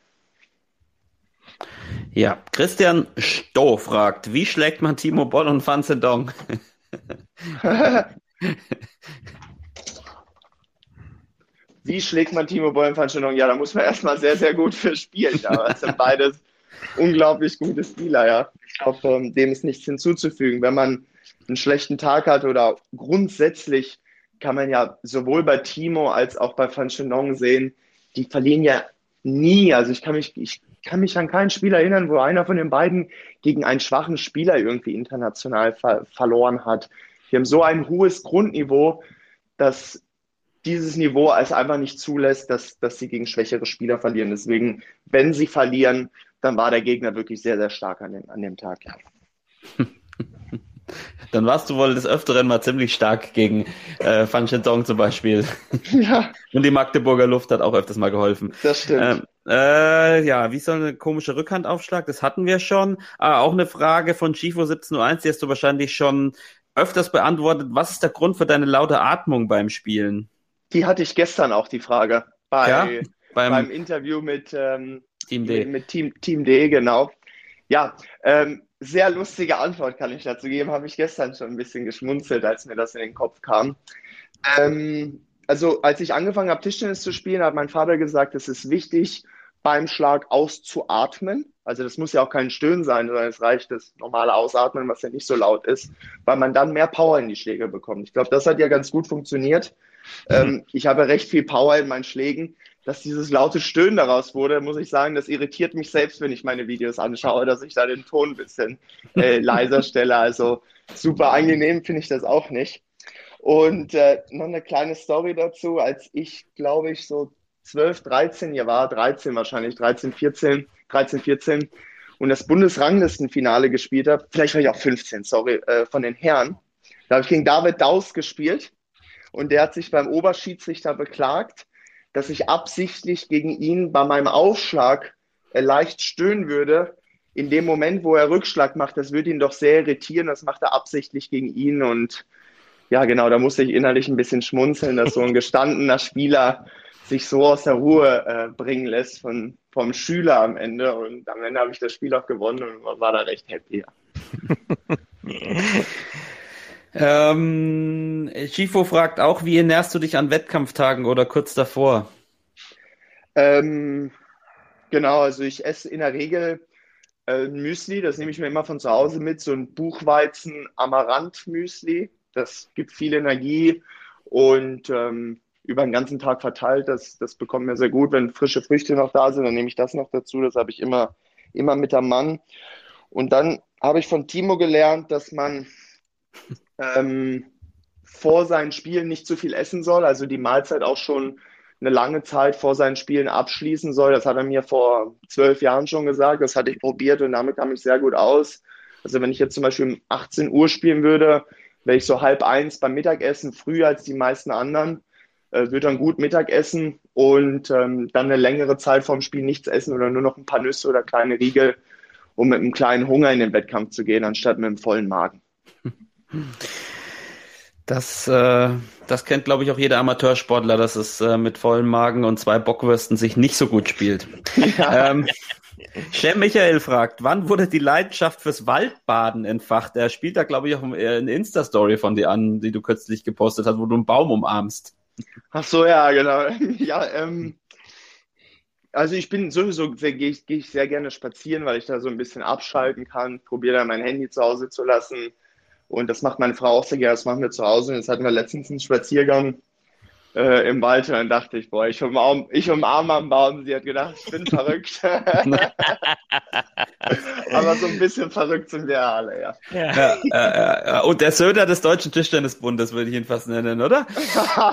C: Ja, Christian Stoh fragt, wie schlägt man Timo Boll und Van Zendong?
A: Wie schlägt man Timo Boll und Van Zendong? Ja, da muss man erstmal sehr, sehr gut für spielen. Aber es sind beides unglaublich gute Spieler, ja. Ich glaube, ähm, dem ist nichts hinzuzufügen. Wenn man einen schlechten Tag hat oder grundsätzlich kann man ja sowohl bei Timo als auch bei Van Chenong sehen, die verlieren ja nie. Also ich kann mich, ich kann mich an kein Spiel erinnern, wo einer von den beiden gegen einen schwachen Spieler irgendwie international ver verloren hat. Die haben so ein hohes Grundniveau, dass dieses Niveau es einfach nicht zulässt, dass, dass sie gegen schwächere Spieler verlieren. Deswegen, wenn sie verlieren, dann war der Gegner wirklich sehr, sehr stark an dem, an dem Tag. Ja.
C: Dann warst du wohl des Öfteren mal ziemlich stark gegen äh, Van Shendong zum Beispiel.
A: Ja.
C: Und die Magdeburger Luft hat auch öfters mal geholfen.
A: Das stimmt.
C: Ähm, äh, ja, wie soll eine komische Rückhandaufschlag? Das hatten wir schon. Ah, auch eine Frage von Chifo 1701, die hast du wahrscheinlich schon öfters beantwortet. Was ist der Grund für deine laute Atmung beim Spielen?
A: Die hatte ich gestern auch, die Frage. Bei,
C: Ja,
A: beim,
C: beim-
A: Interview mit, ähm,
C: Team D.
A: mit, mit Team, Team D, genau. Ja, ähm, sehr lustige Antwort kann ich dazu geben. Habe ich gestern schon ein bisschen geschmunzelt, als mir das in den Kopf kam. Ähm, also, als ich angefangen habe, Tischtennis zu spielen, hat mein Vater gesagt, es ist wichtig, beim Schlag auszuatmen. Also, das muss ja auch kein Stöhnen sein, sondern es reicht das normale Ausatmen, was ja nicht so laut ist, weil man dann mehr Power in die Schläge bekommt. Ich glaube, das hat ja ganz gut funktioniert. Ähm, ich habe recht viel Power in meinen Schlägen. Dass dieses laute Stöhnen daraus wurde, muss ich sagen, das irritiert mich selbst, wenn ich meine Videos anschaue, dass ich da den Ton ein bisschen äh, leiser stelle. Also super angenehm finde ich das auch nicht. Und äh, noch eine kleine Story dazu, als ich, glaube ich, so 12, 13 Jahre war, 13 wahrscheinlich, 13, 14, 13, 14 und das Bundesranglistenfinale gespielt habe, vielleicht war ich auch 15, sorry, äh, von den Herren. Da habe ich gegen David Daus gespielt und der hat sich beim Oberschiedsrichter beklagt, dass ich absichtlich gegen ihn bei meinem Aufschlag äh, leicht stöhnen würde. In dem Moment, wo er Rückschlag macht, das würde ihn doch sehr irritieren. Das macht er absichtlich gegen ihn. Und ja, genau, da musste ich innerlich ein bisschen schmunzeln, dass so ein gestandener Spieler sich so aus der Ruhe äh, bringen lässt von, vom Schüler am Ende. Und am Ende habe ich das Spiel auch gewonnen und war da recht happy.
C: Ähm, Schifo fragt auch, wie ernährst du dich an Wettkampftagen oder kurz davor?
A: Ähm, genau, also ich esse in der Regel äh, Müsli, das nehme ich mir immer von zu Hause mit, so ein Buchweizen-Amaranth-Müsli. Das gibt viel Energie und ähm, über den ganzen Tag verteilt. Das, das bekommt mir sehr gut. Wenn frische Früchte noch da sind, dann nehme ich das noch dazu. Das habe ich immer, immer mit am Mann. Und dann habe ich von Timo gelernt, dass man ähm, vor seinen Spielen nicht zu viel essen soll, also die Mahlzeit auch schon eine lange Zeit vor seinen Spielen abschließen soll. Das hat er mir vor zwölf Jahren schon gesagt. Das hatte ich probiert und damit kam ich sehr gut aus. Also wenn ich jetzt zum Beispiel um 18 Uhr spielen würde, wäre ich so halb eins beim Mittagessen, früher als die meisten anderen, äh, würde dann gut Mittagessen und ähm, dann eine längere Zeit vorm Spiel nichts essen oder nur noch ein paar Nüsse oder kleine Riegel, um mit einem kleinen Hunger in den Wettkampf zu gehen, anstatt mit einem vollen Magen.
C: Das, äh, das kennt, glaube ich, auch jeder Amateursportler, dass es äh, mit vollem Magen und zwei Bockwürsten sich nicht so gut spielt. ähm, Michael fragt, wann wurde die Leidenschaft fürs Waldbaden entfacht? Er spielt da, glaube ich, auch eine Insta-Story von dir an, die du kürzlich gepostet hast, wo du einen Baum umarmst.
A: Ach so, ja, genau. Ja, ähm, also ich bin sowieso, gehe ich, gehe ich sehr gerne spazieren, weil ich da so ein bisschen abschalten kann, probiere dann mein Handy zu Hause zu lassen. Und das macht meine Frau auch sehr gerne, das machen wir zu Hause. Und jetzt hatten wir letztens einen Spaziergang äh, im Wald und dann dachte ich, boah, ich umarme, ich umarme am Baum. Sie hat gedacht, ich bin verrückt. Aber so ein bisschen verrückt sind wir alle, ja.
C: Ja, äh, äh, und der Söder des Deutschen Tischtennisbundes würde ich ihn fast nennen, oder?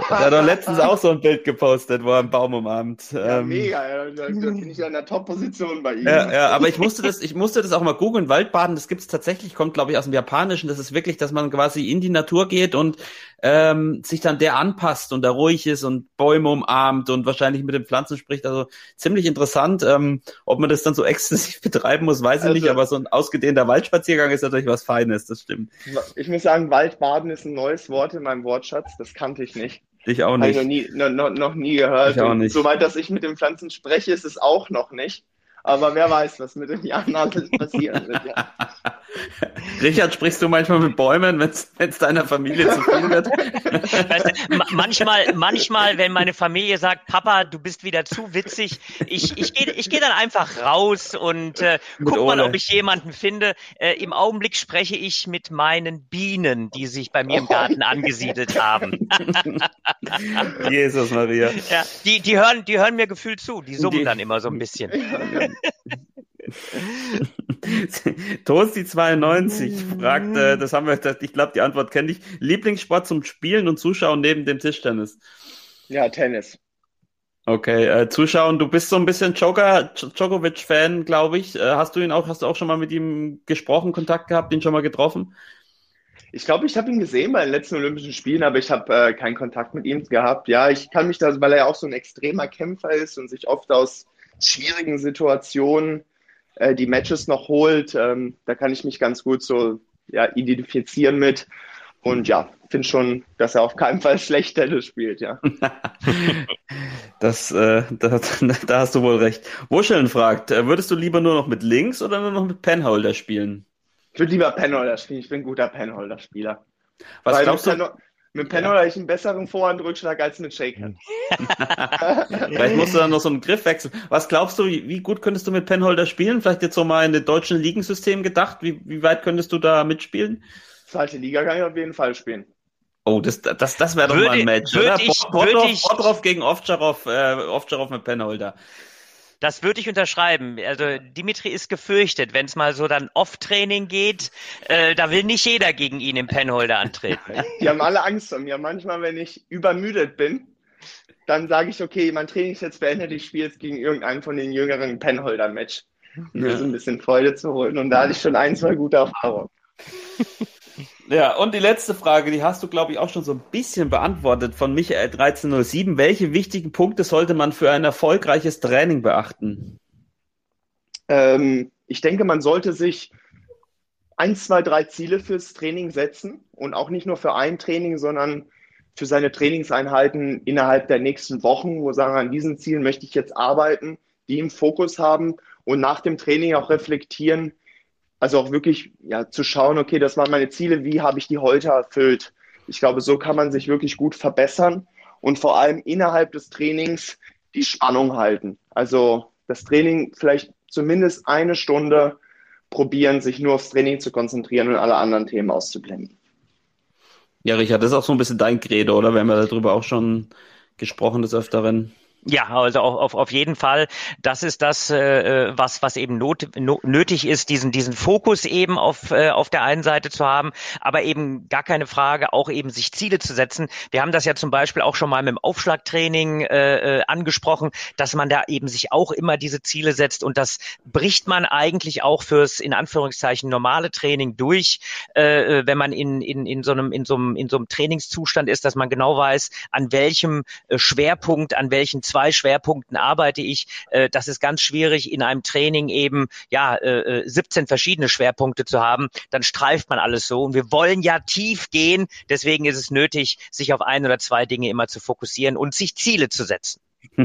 C: Der hat doch letztens auch so ein Bild gepostet, wo er einen Baum umarmt.
A: Ja,
C: Ähm,
A: mega, ja. Da, da bin ich ja in der Top-Position bei ihm.
C: Ja, ja, aber ich musste das, ich musste das auch mal googeln. Waldbaden, das gibt's tatsächlich, kommt glaube ich aus dem Japanischen. Das ist wirklich, dass man quasi in die Natur geht und ähm, sich dann der anpasst und da ruhig ist und Bäume umarmt und wahrscheinlich mit den Pflanzen spricht. Also ziemlich interessant. Ähm, ob man das dann so exzessiv betreiben muss, weiß ich
A: Also-
C: nicht. Aber so ein ausgedehnter Waldspaziergang ist natürlich was Feines. Das stimmt.
A: Ich muss sagen, Waldbaden ist ein neues Wort in meinem Wortschatz. Das kannte ich nicht.
C: Ich auch
A: Habe ich noch
C: nicht.
A: nie, noch, nie gehört.
C: Ich auch
A: Und
C: nicht.
A: Soweit, dass ich mit den Pflanzen spreche, ist es auch noch nicht. Aber wer weiß, was mit den Jahren alles passieren wird. Ja.
C: Richard, sprichst du manchmal mit Bäumen, wenn es deiner Familie zu viel wird?
B: Weißt du, ma- manchmal, manchmal, wenn meine Familie sagt, Papa, du bist wieder zu witzig, ich, ich gehe ich geh dann einfach raus und äh, guck mal, ob ich jemanden finde. Äh, Im Augenblick spreche ich mit meinen Bienen, die sich bei mir im Garten angesiedelt haben.
C: Jesus Maria.
B: Ja, die, die, hören, die hören mir gefühlt zu, die summen
C: Die-
B: dann immer so ein bisschen.
C: Toasty 92 fragt, äh, das haben wir, ich glaube, die Antwort kenne ich. Lieblingssport zum Spielen und Zuschauen neben dem Tischtennis.
A: ja, Tennis.
C: Okay, äh, Zuschauen, du bist so ein bisschen Joker, Djokovic-Fan, glaube ich. Äh, hast du ihn auch, hast du auch schon mal mit ihm gesprochen, Kontakt gehabt, ihn schon mal getroffen?
A: Ich glaube, ich habe ihn gesehen bei den letzten Olympischen Spielen, aber ich habe äh, keinen Kontakt mit ihm gehabt. Ja, ich kann mich da, weil er ja auch so ein extremer Kämpfer ist und sich oft aus schwierigen Situationen äh, die Matches noch holt, ähm, da kann ich mich ganz gut so ja, identifizieren mit. Und ja, finde schon, dass er auf keinen Fall schlecht Tennis spielt, ja.
C: Das, äh, da, da hast du wohl recht. Wuscheln fragt, äh, würdest du lieber nur noch mit Links oder nur noch mit Penholder spielen?
A: Ich würde lieber Penholder spielen, ich bin ein guter Penholder-Spieler.
C: Was
A: Weil
C: glaubst du?
A: Mit Penholder habe ich einen besseren Vorhandrückschlag als mit Shakehand.
C: Vielleicht musst du dann noch so einen Griff wechseln. Was glaubst du, wie, wie gut könntest du mit Penholder spielen? Vielleicht jetzt so mal in den deutschen Ligensystem gedacht. Wie, wie weit könntest du da mitspielen?
A: Zweite Liga kann ich auf jeden Fall spielen.
C: Oh, das, das, das wäre doch mal ein Match,
B: würde
C: oder?
B: ich- ich-
C: Bobrov gegen Ovtcharov, äh, Ovtcharov mit Penholder.
B: Das würde ich unterschreiben. Also Dimitri ist gefürchtet, wenn es mal so dann Off-Training geht, äh, da will nicht jeder gegen ihn im Penholder antreten.
A: Die haben alle Angst vor mir. Manchmal, wenn ich übermüdet bin, dann sage ich, okay, mein Training ist jetzt beendet, ich spiele jetzt gegen irgendeinen von den jüngeren Penholder-Match. Um mir so ein bisschen Freude zu holen. Und da hatte ich schon ein, zwei gute Erfahrungen.
C: Ja, und die letzte Frage, die hast du, glaube ich, auch schon so ein bisschen beantwortet von Michael 1307. Welche wichtigen Punkte sollte man für ein erfolgreiches Training beachten?
A: Ähm, ich denke, man sollte sich eins, zwei, drei Ziele fürs Training setzen und auch nicht nur für ein Training, sondern für seine Trainingseinheiten innerhalb der nächsten Wochen, wo sagen, an diesen Zielen möchte ich jetzt arbeiten, die im Fokus haben und nach dem Training auch reflektieren, also auch wirklich ja, zu schauen, okay, das waren meine Ziele, wie habe ich die heute erfüllt? Ich glaube, so kann man sich wirklich gut verbessern und vor allem innerhalb des Trainings die Spannung halten. Also das Training vielleicht zumindest eine Stunde probieren, sich nur aufs Training zu konzentrieren und alle anderen Themen auszublenden.
C: Ja, Richard, das ist auch so ein bisschen dein Credo, oder? Wir haben ja darüber auch schon gesprochen des Öfteren.
B: Ja, also auf, auf, auf jeden Fall. Das ist das, äh, was, was eben not, no, nötig ist, diesen, diesen Fokus eben auf, äh, auf der einen Seite zu haben, aber eben gar keine Frage, auch eben sich Ziele zu setzen. Wir haben das ja zum Beispiel auch schon mal mit dem Aufschlagtraining äh, äh, angesprochen, dass man da eben sich auch immer diese Ziele setzt und das bricht man eigentlich auch fürs in Anführungszeichen normale Training durch, äh, äh, wenn man in, in, in, so einem, in, so einem, in so einem Trainingszustand ist, dass man genau weiß, an welchem äh, Schwerpunkt, an welchen zwei Schwerpunkten arbeite ich. Äh, das ist ganz schwierig, in einem Training eben ja äh, 17 verschiedene Schwerpunkte zu haben. Dann streift man alles so. Und wir wollen ja tief gehen. Deswegen ist es nötig, sich auf ein oder zwei Dinge immer zu fokussieren und sich Ziele zu setzen.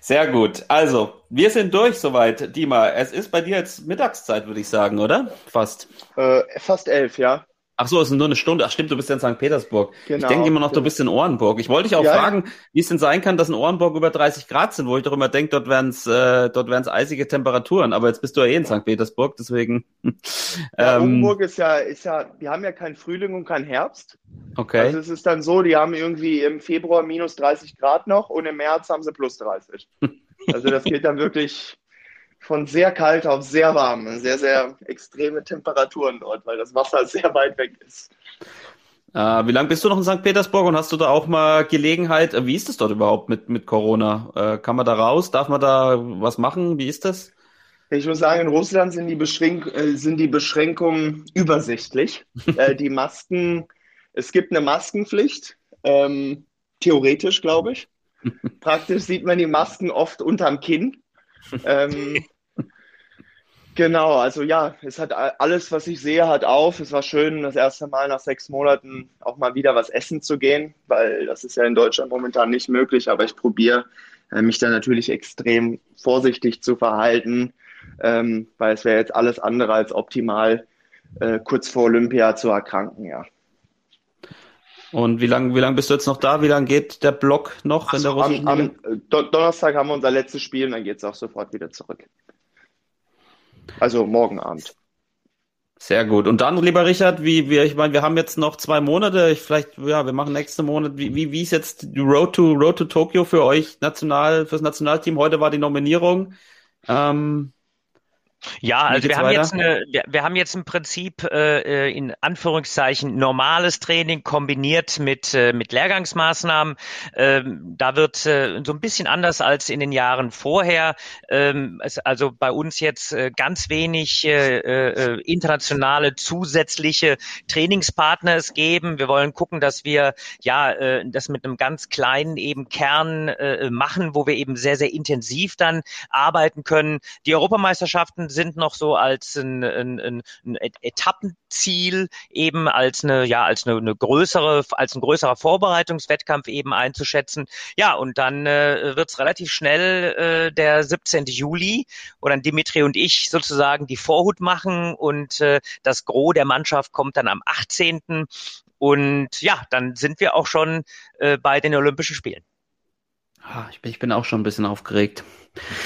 C: Sehr gut. Also, wir sind durch soweit. Dima, es ist bei dir jetzt Mittagszeit, würde ich sagen, oder? Fast.
A: Äh, fast elf, ja.
C: Ach so, es ist nur eine Stunde. Ach stimmt, du bist ja in St. Petersburg.
A: Genau.
C: Ich denke immer noch, du bist in Ohrenburg. Ich wollte dich auch
A: Ja,
C: fragen, wie es denn sein kann, dass in Ohrenburg über 30 Grad sind, wo ich doch immer denke, dort wären es äh, dort wären's eisige Temperaturen. Aber jetzt bist du ja eh in St. Petersburg, deswegen.
A: Ja,
C: ähm,
A: Homburg ist ja, ist ja, die haben ja keinen Frühling und keinen Herbst.
C: okay.
A: Also es ist dann so, die haben irgendwie im Februar minus 30 Grad noch und im März haben sie plus 30. Also das geht dann wirklich von sehr kalt auf sehr warm. Sehr, sehr extreme Temperaturen dort, weil das Wasser sehr weit weg ist.
C: Äh, wie lange bist du noch in St. Petersburg und hast du da auch mal Gelegenheit? Wie ist es dort überhaupt mit, mit Corona? Äh, kann man da raus? Darf man da was machen? Wie ist das?
A: Ich muss sagen, in Russland sind die, Beschränk äh, sind die Beschränkungen übersichtlich. äh, die Masken, es gibt eine Maskenpflicht, ähm, theoretisch, glaube ich. Praktisch sieht man die Masken oft unterm Kinn. Ähm, genau, also ja, es hat alles, was ich sehe, hat auf. Es war schön, das erste Mal nach sechs Monaten auch mal wieder was essen zu gehen, weil das ist ja in Deutschland momentan nicht möglich, aber ich probiere äh, mich da natürlich extrem vorsichtig zu verhalten, ähm, weil es wäre jetzt alles andere als optimal, äh, kurz vor Olympia zu erkranken, ja.
C: Und wie lange wie lang bist du jetzt noch da? Wie lange geht der Block noch in der russischen
A: Am, am Do Donnerstag haben wir unser letztes Spiel und dann geht es auch sofort wieder zurück. Also morgen Abend.
C: Sehr gut. Und dann, lieber Richard, wie wir, ich meine, wir haben jetzt noch zwei Monate. Ich vielleicht, ja, wir machen nächsten Monat. Wie, wie, wie ist jetzt die Road to Road to Tokyo für euch national, fürs Nationalteam? Heute war die Nominierung. Ähm,
B: Ja, also wir haben
C: weiter?
B: jetzt eine, wir, wir haben jetzt im Prinzip äh, äh, in Anführungszeichen normales Training kombiniert mit äh, mit Lehrgangsmaßnahmen. Ähm, da wird äh, so ein bisschen anders als in den Jahren vorher. Ähm, es, also bei uns jetzt äh, ganz wenig äh, äh, internationale zusätzliche Trainingspartner es geben. Wir wollen gucken, dass wir ja äh, das mit einem ganz kleinen eben Kern äh, machen, wo wir eben sehr sehr intensiv dann arbeiten können. Die Europameisterschaften sind noch so als ein, ein, ein, ein Etappenziel eben als eine ja als eine, eine größere als ein größerer Vorbereitungswettkampf eben einzuschätzen. Ja und dann äh, wird es relativ schnell äh, der 17. Juli, wo dann Dimitri und ich sozusagen die Vorhut machen und äh, das Gros der Mannschaft kommt dann am 18. Und ja, dann sind wir auch schon äh, bei den Olympischen Spielen.
C: Ah, ich, bin, ich bin auch schon ein bisschen aufgeregt.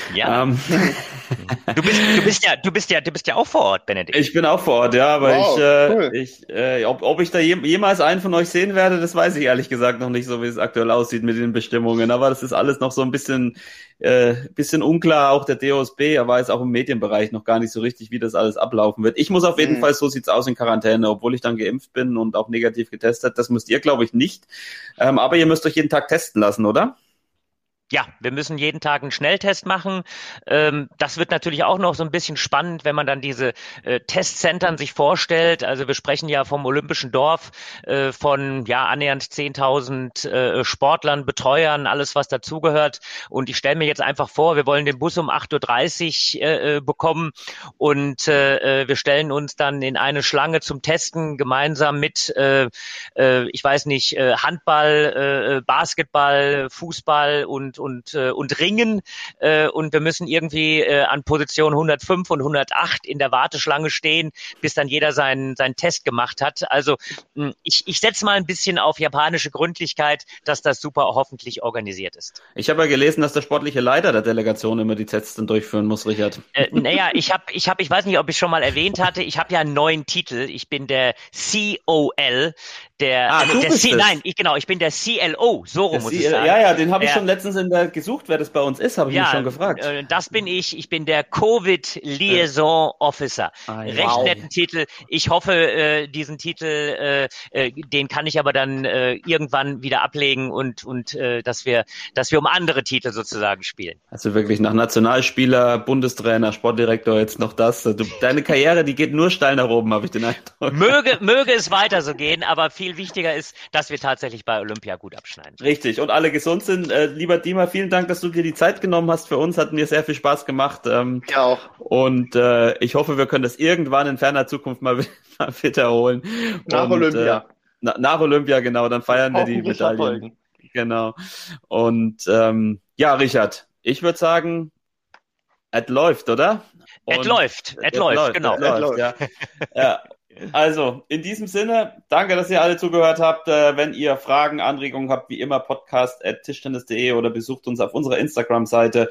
B: Ja,
C: Ähm,
B: du bist du bist ja du bist ja du bist ja auch vor Ort, Benedikt.
C: ich bin auch vor Ort, ja, aber
A: Wow,
C: ich, äh,
A: cool.
C: ich äh, ob, ob ich da jem, jemals einen von euch sehen werde, das weiß ich ehrlich gesagt noch nicht, so wie es aktuell aussieht mit den Bestimmungen. Aber das ist alles noch so ein bisschen, äh, bisschen unklar. Auch der DOSB, er weiß auch im Medienbereich noch gar nicht so richtig, wie das alles ablaufen wird. Ich muss auf jeden
A: Mhm.
C: Fall, so sieht's aus in Quarantäne, obwohl ich dann geimpft bin und auch negativ getestet. Das müsst ihr, glaube ich, nicht. Ähm, aber ihr müsst euch jeden Tag testen lassen, oder?
B: Ja, wir müssen jeden Tag einen Schnelltest machen. Ähm, das wird natürlich auch noch so ein bisschen spannend, wenn man dann diese äh, Testzentren sich vorstellt. Also wir sprechen ja vom Olympischen Dorf, äh, von ja annähernd 10.000 äh, Sportlern, Betreuern, alles was dazugehört. Und ich stelle mir jetzt einfach vor, wir wollen den Bus um 8.30 Uhr bekommen und wir stellen uns dann in eine Schlange zum Testen gemeinsam mit, ich weiß nicht, Handball, Basketball, Fußball und und äh, und Ringen äh, und wir müssen irgendwie äh, an Position 105 und 108 in der Warteschlange stehen, bis dann jeder seinen seinen Test gemacht hat. Also mh, ich ich setze mal ein bisschen auf japanische Gründlichkeit, dass das super hoffentlich organisiert ist.
C: Ich habe ja gelesen, dass der sportliche Leiter der Delegation immer die Tests dann durchführen muss, Richard.
B: Äh, naja, ich habe, ich habe, ich weiß nicht, ob ich schon mal erwähnt hatte, ich habe ja einen neuen Titel. Ich bin der COL, der,
C: Ah, du
B: der
C: bist
B: C,
C: es.
B: nein, ich genau, ich bin der CLO, so rum muss ich sagen.
C: ja, ja, den habe ich schon letztens in der gesucht, wer das bei uns ist, habe ich mich schon gefragt.
B: äh, das bin ich. Ich bin der Covid Liaison Officer.
C: Ah, ja.
B: Recht
C: Wow.
B: netten Titel. Ich hoffe, äh, diesen Titel, äh, den kann ich aber dann irgendwann wieder ablegen und und dass wir, dass wir um andere Titel sozusagen spielen.
C: Also wirklich nach Nationalspieler, Bundestrainer, Sportdirektor jetzt noch das. Du, deine Karriere, die geht nur steil nach oben, habe ich den Eindruck.
B: Möge, möge es weiter so gehen, aber viel wichtiger ist, dass wir tatsächlich bei Olympia gut abschneiden.
C: Richtig, und alle gesund sind. Lieber Dima, vielen Dank, dass du dir die Zeit genommen hast für uns. Hat mir sehr viel Spaß gemacht. Ähm,
A: Ja, auch.
C: und äh, ich hoffe, wir können das irgendwann in ferner Zukunft mal, mal wiederholen.
A: Nach
C: und,
A: Olympia.
C: Äh, na, nach Olympia, genau, dann feiern wir die Medaillen.
A: verfolgen.
C: Genau. Und ähm, ja, Richard, ich würde sagen, es läuft, oder?
B: Es läuft, es läuft, genau.
C: Es läuft,
A: läuft.
C: ja. ja. Also, in diesem Sinne, danke, dass ihr alle zugehört habt. Äh, wenn ihr Fragen, Anregungen habt, wie immer podcast at tischtennis.de oder besucht uns auf unserer Instagram-Seite.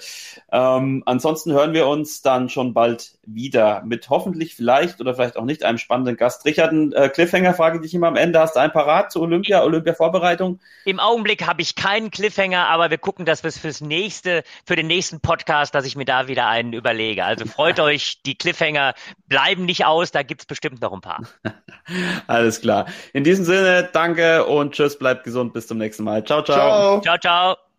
C: Ähm, ansonsten hören wir uns dann schon bald wieder mit hoffentlich vielleicht oder vielleicht auch nicht einem spannenden Gast. Richard, ein äh, Cliffhanger frage ich dich immer am Ende. Hast du einen parat zu Olympia, Olympia-Vorbereitung?
B: Im Augenblick habe ich keinen Cliffhanger, aber wir gucken, dass wir es fürs nächste, für den nächsten Podcast, dass ich mir da wieder einen überlege. Also freut euch, die Cliffhanger bleiben nicht aus, da gibt's bestimmt noch ein paar.
C: Alles klar. In diesem Sinne, danke und tschüss, bleibt gesund, bis zum nächsten Mal. Ciao, ciao.
A: Ciao.
B: Ciao, ciao.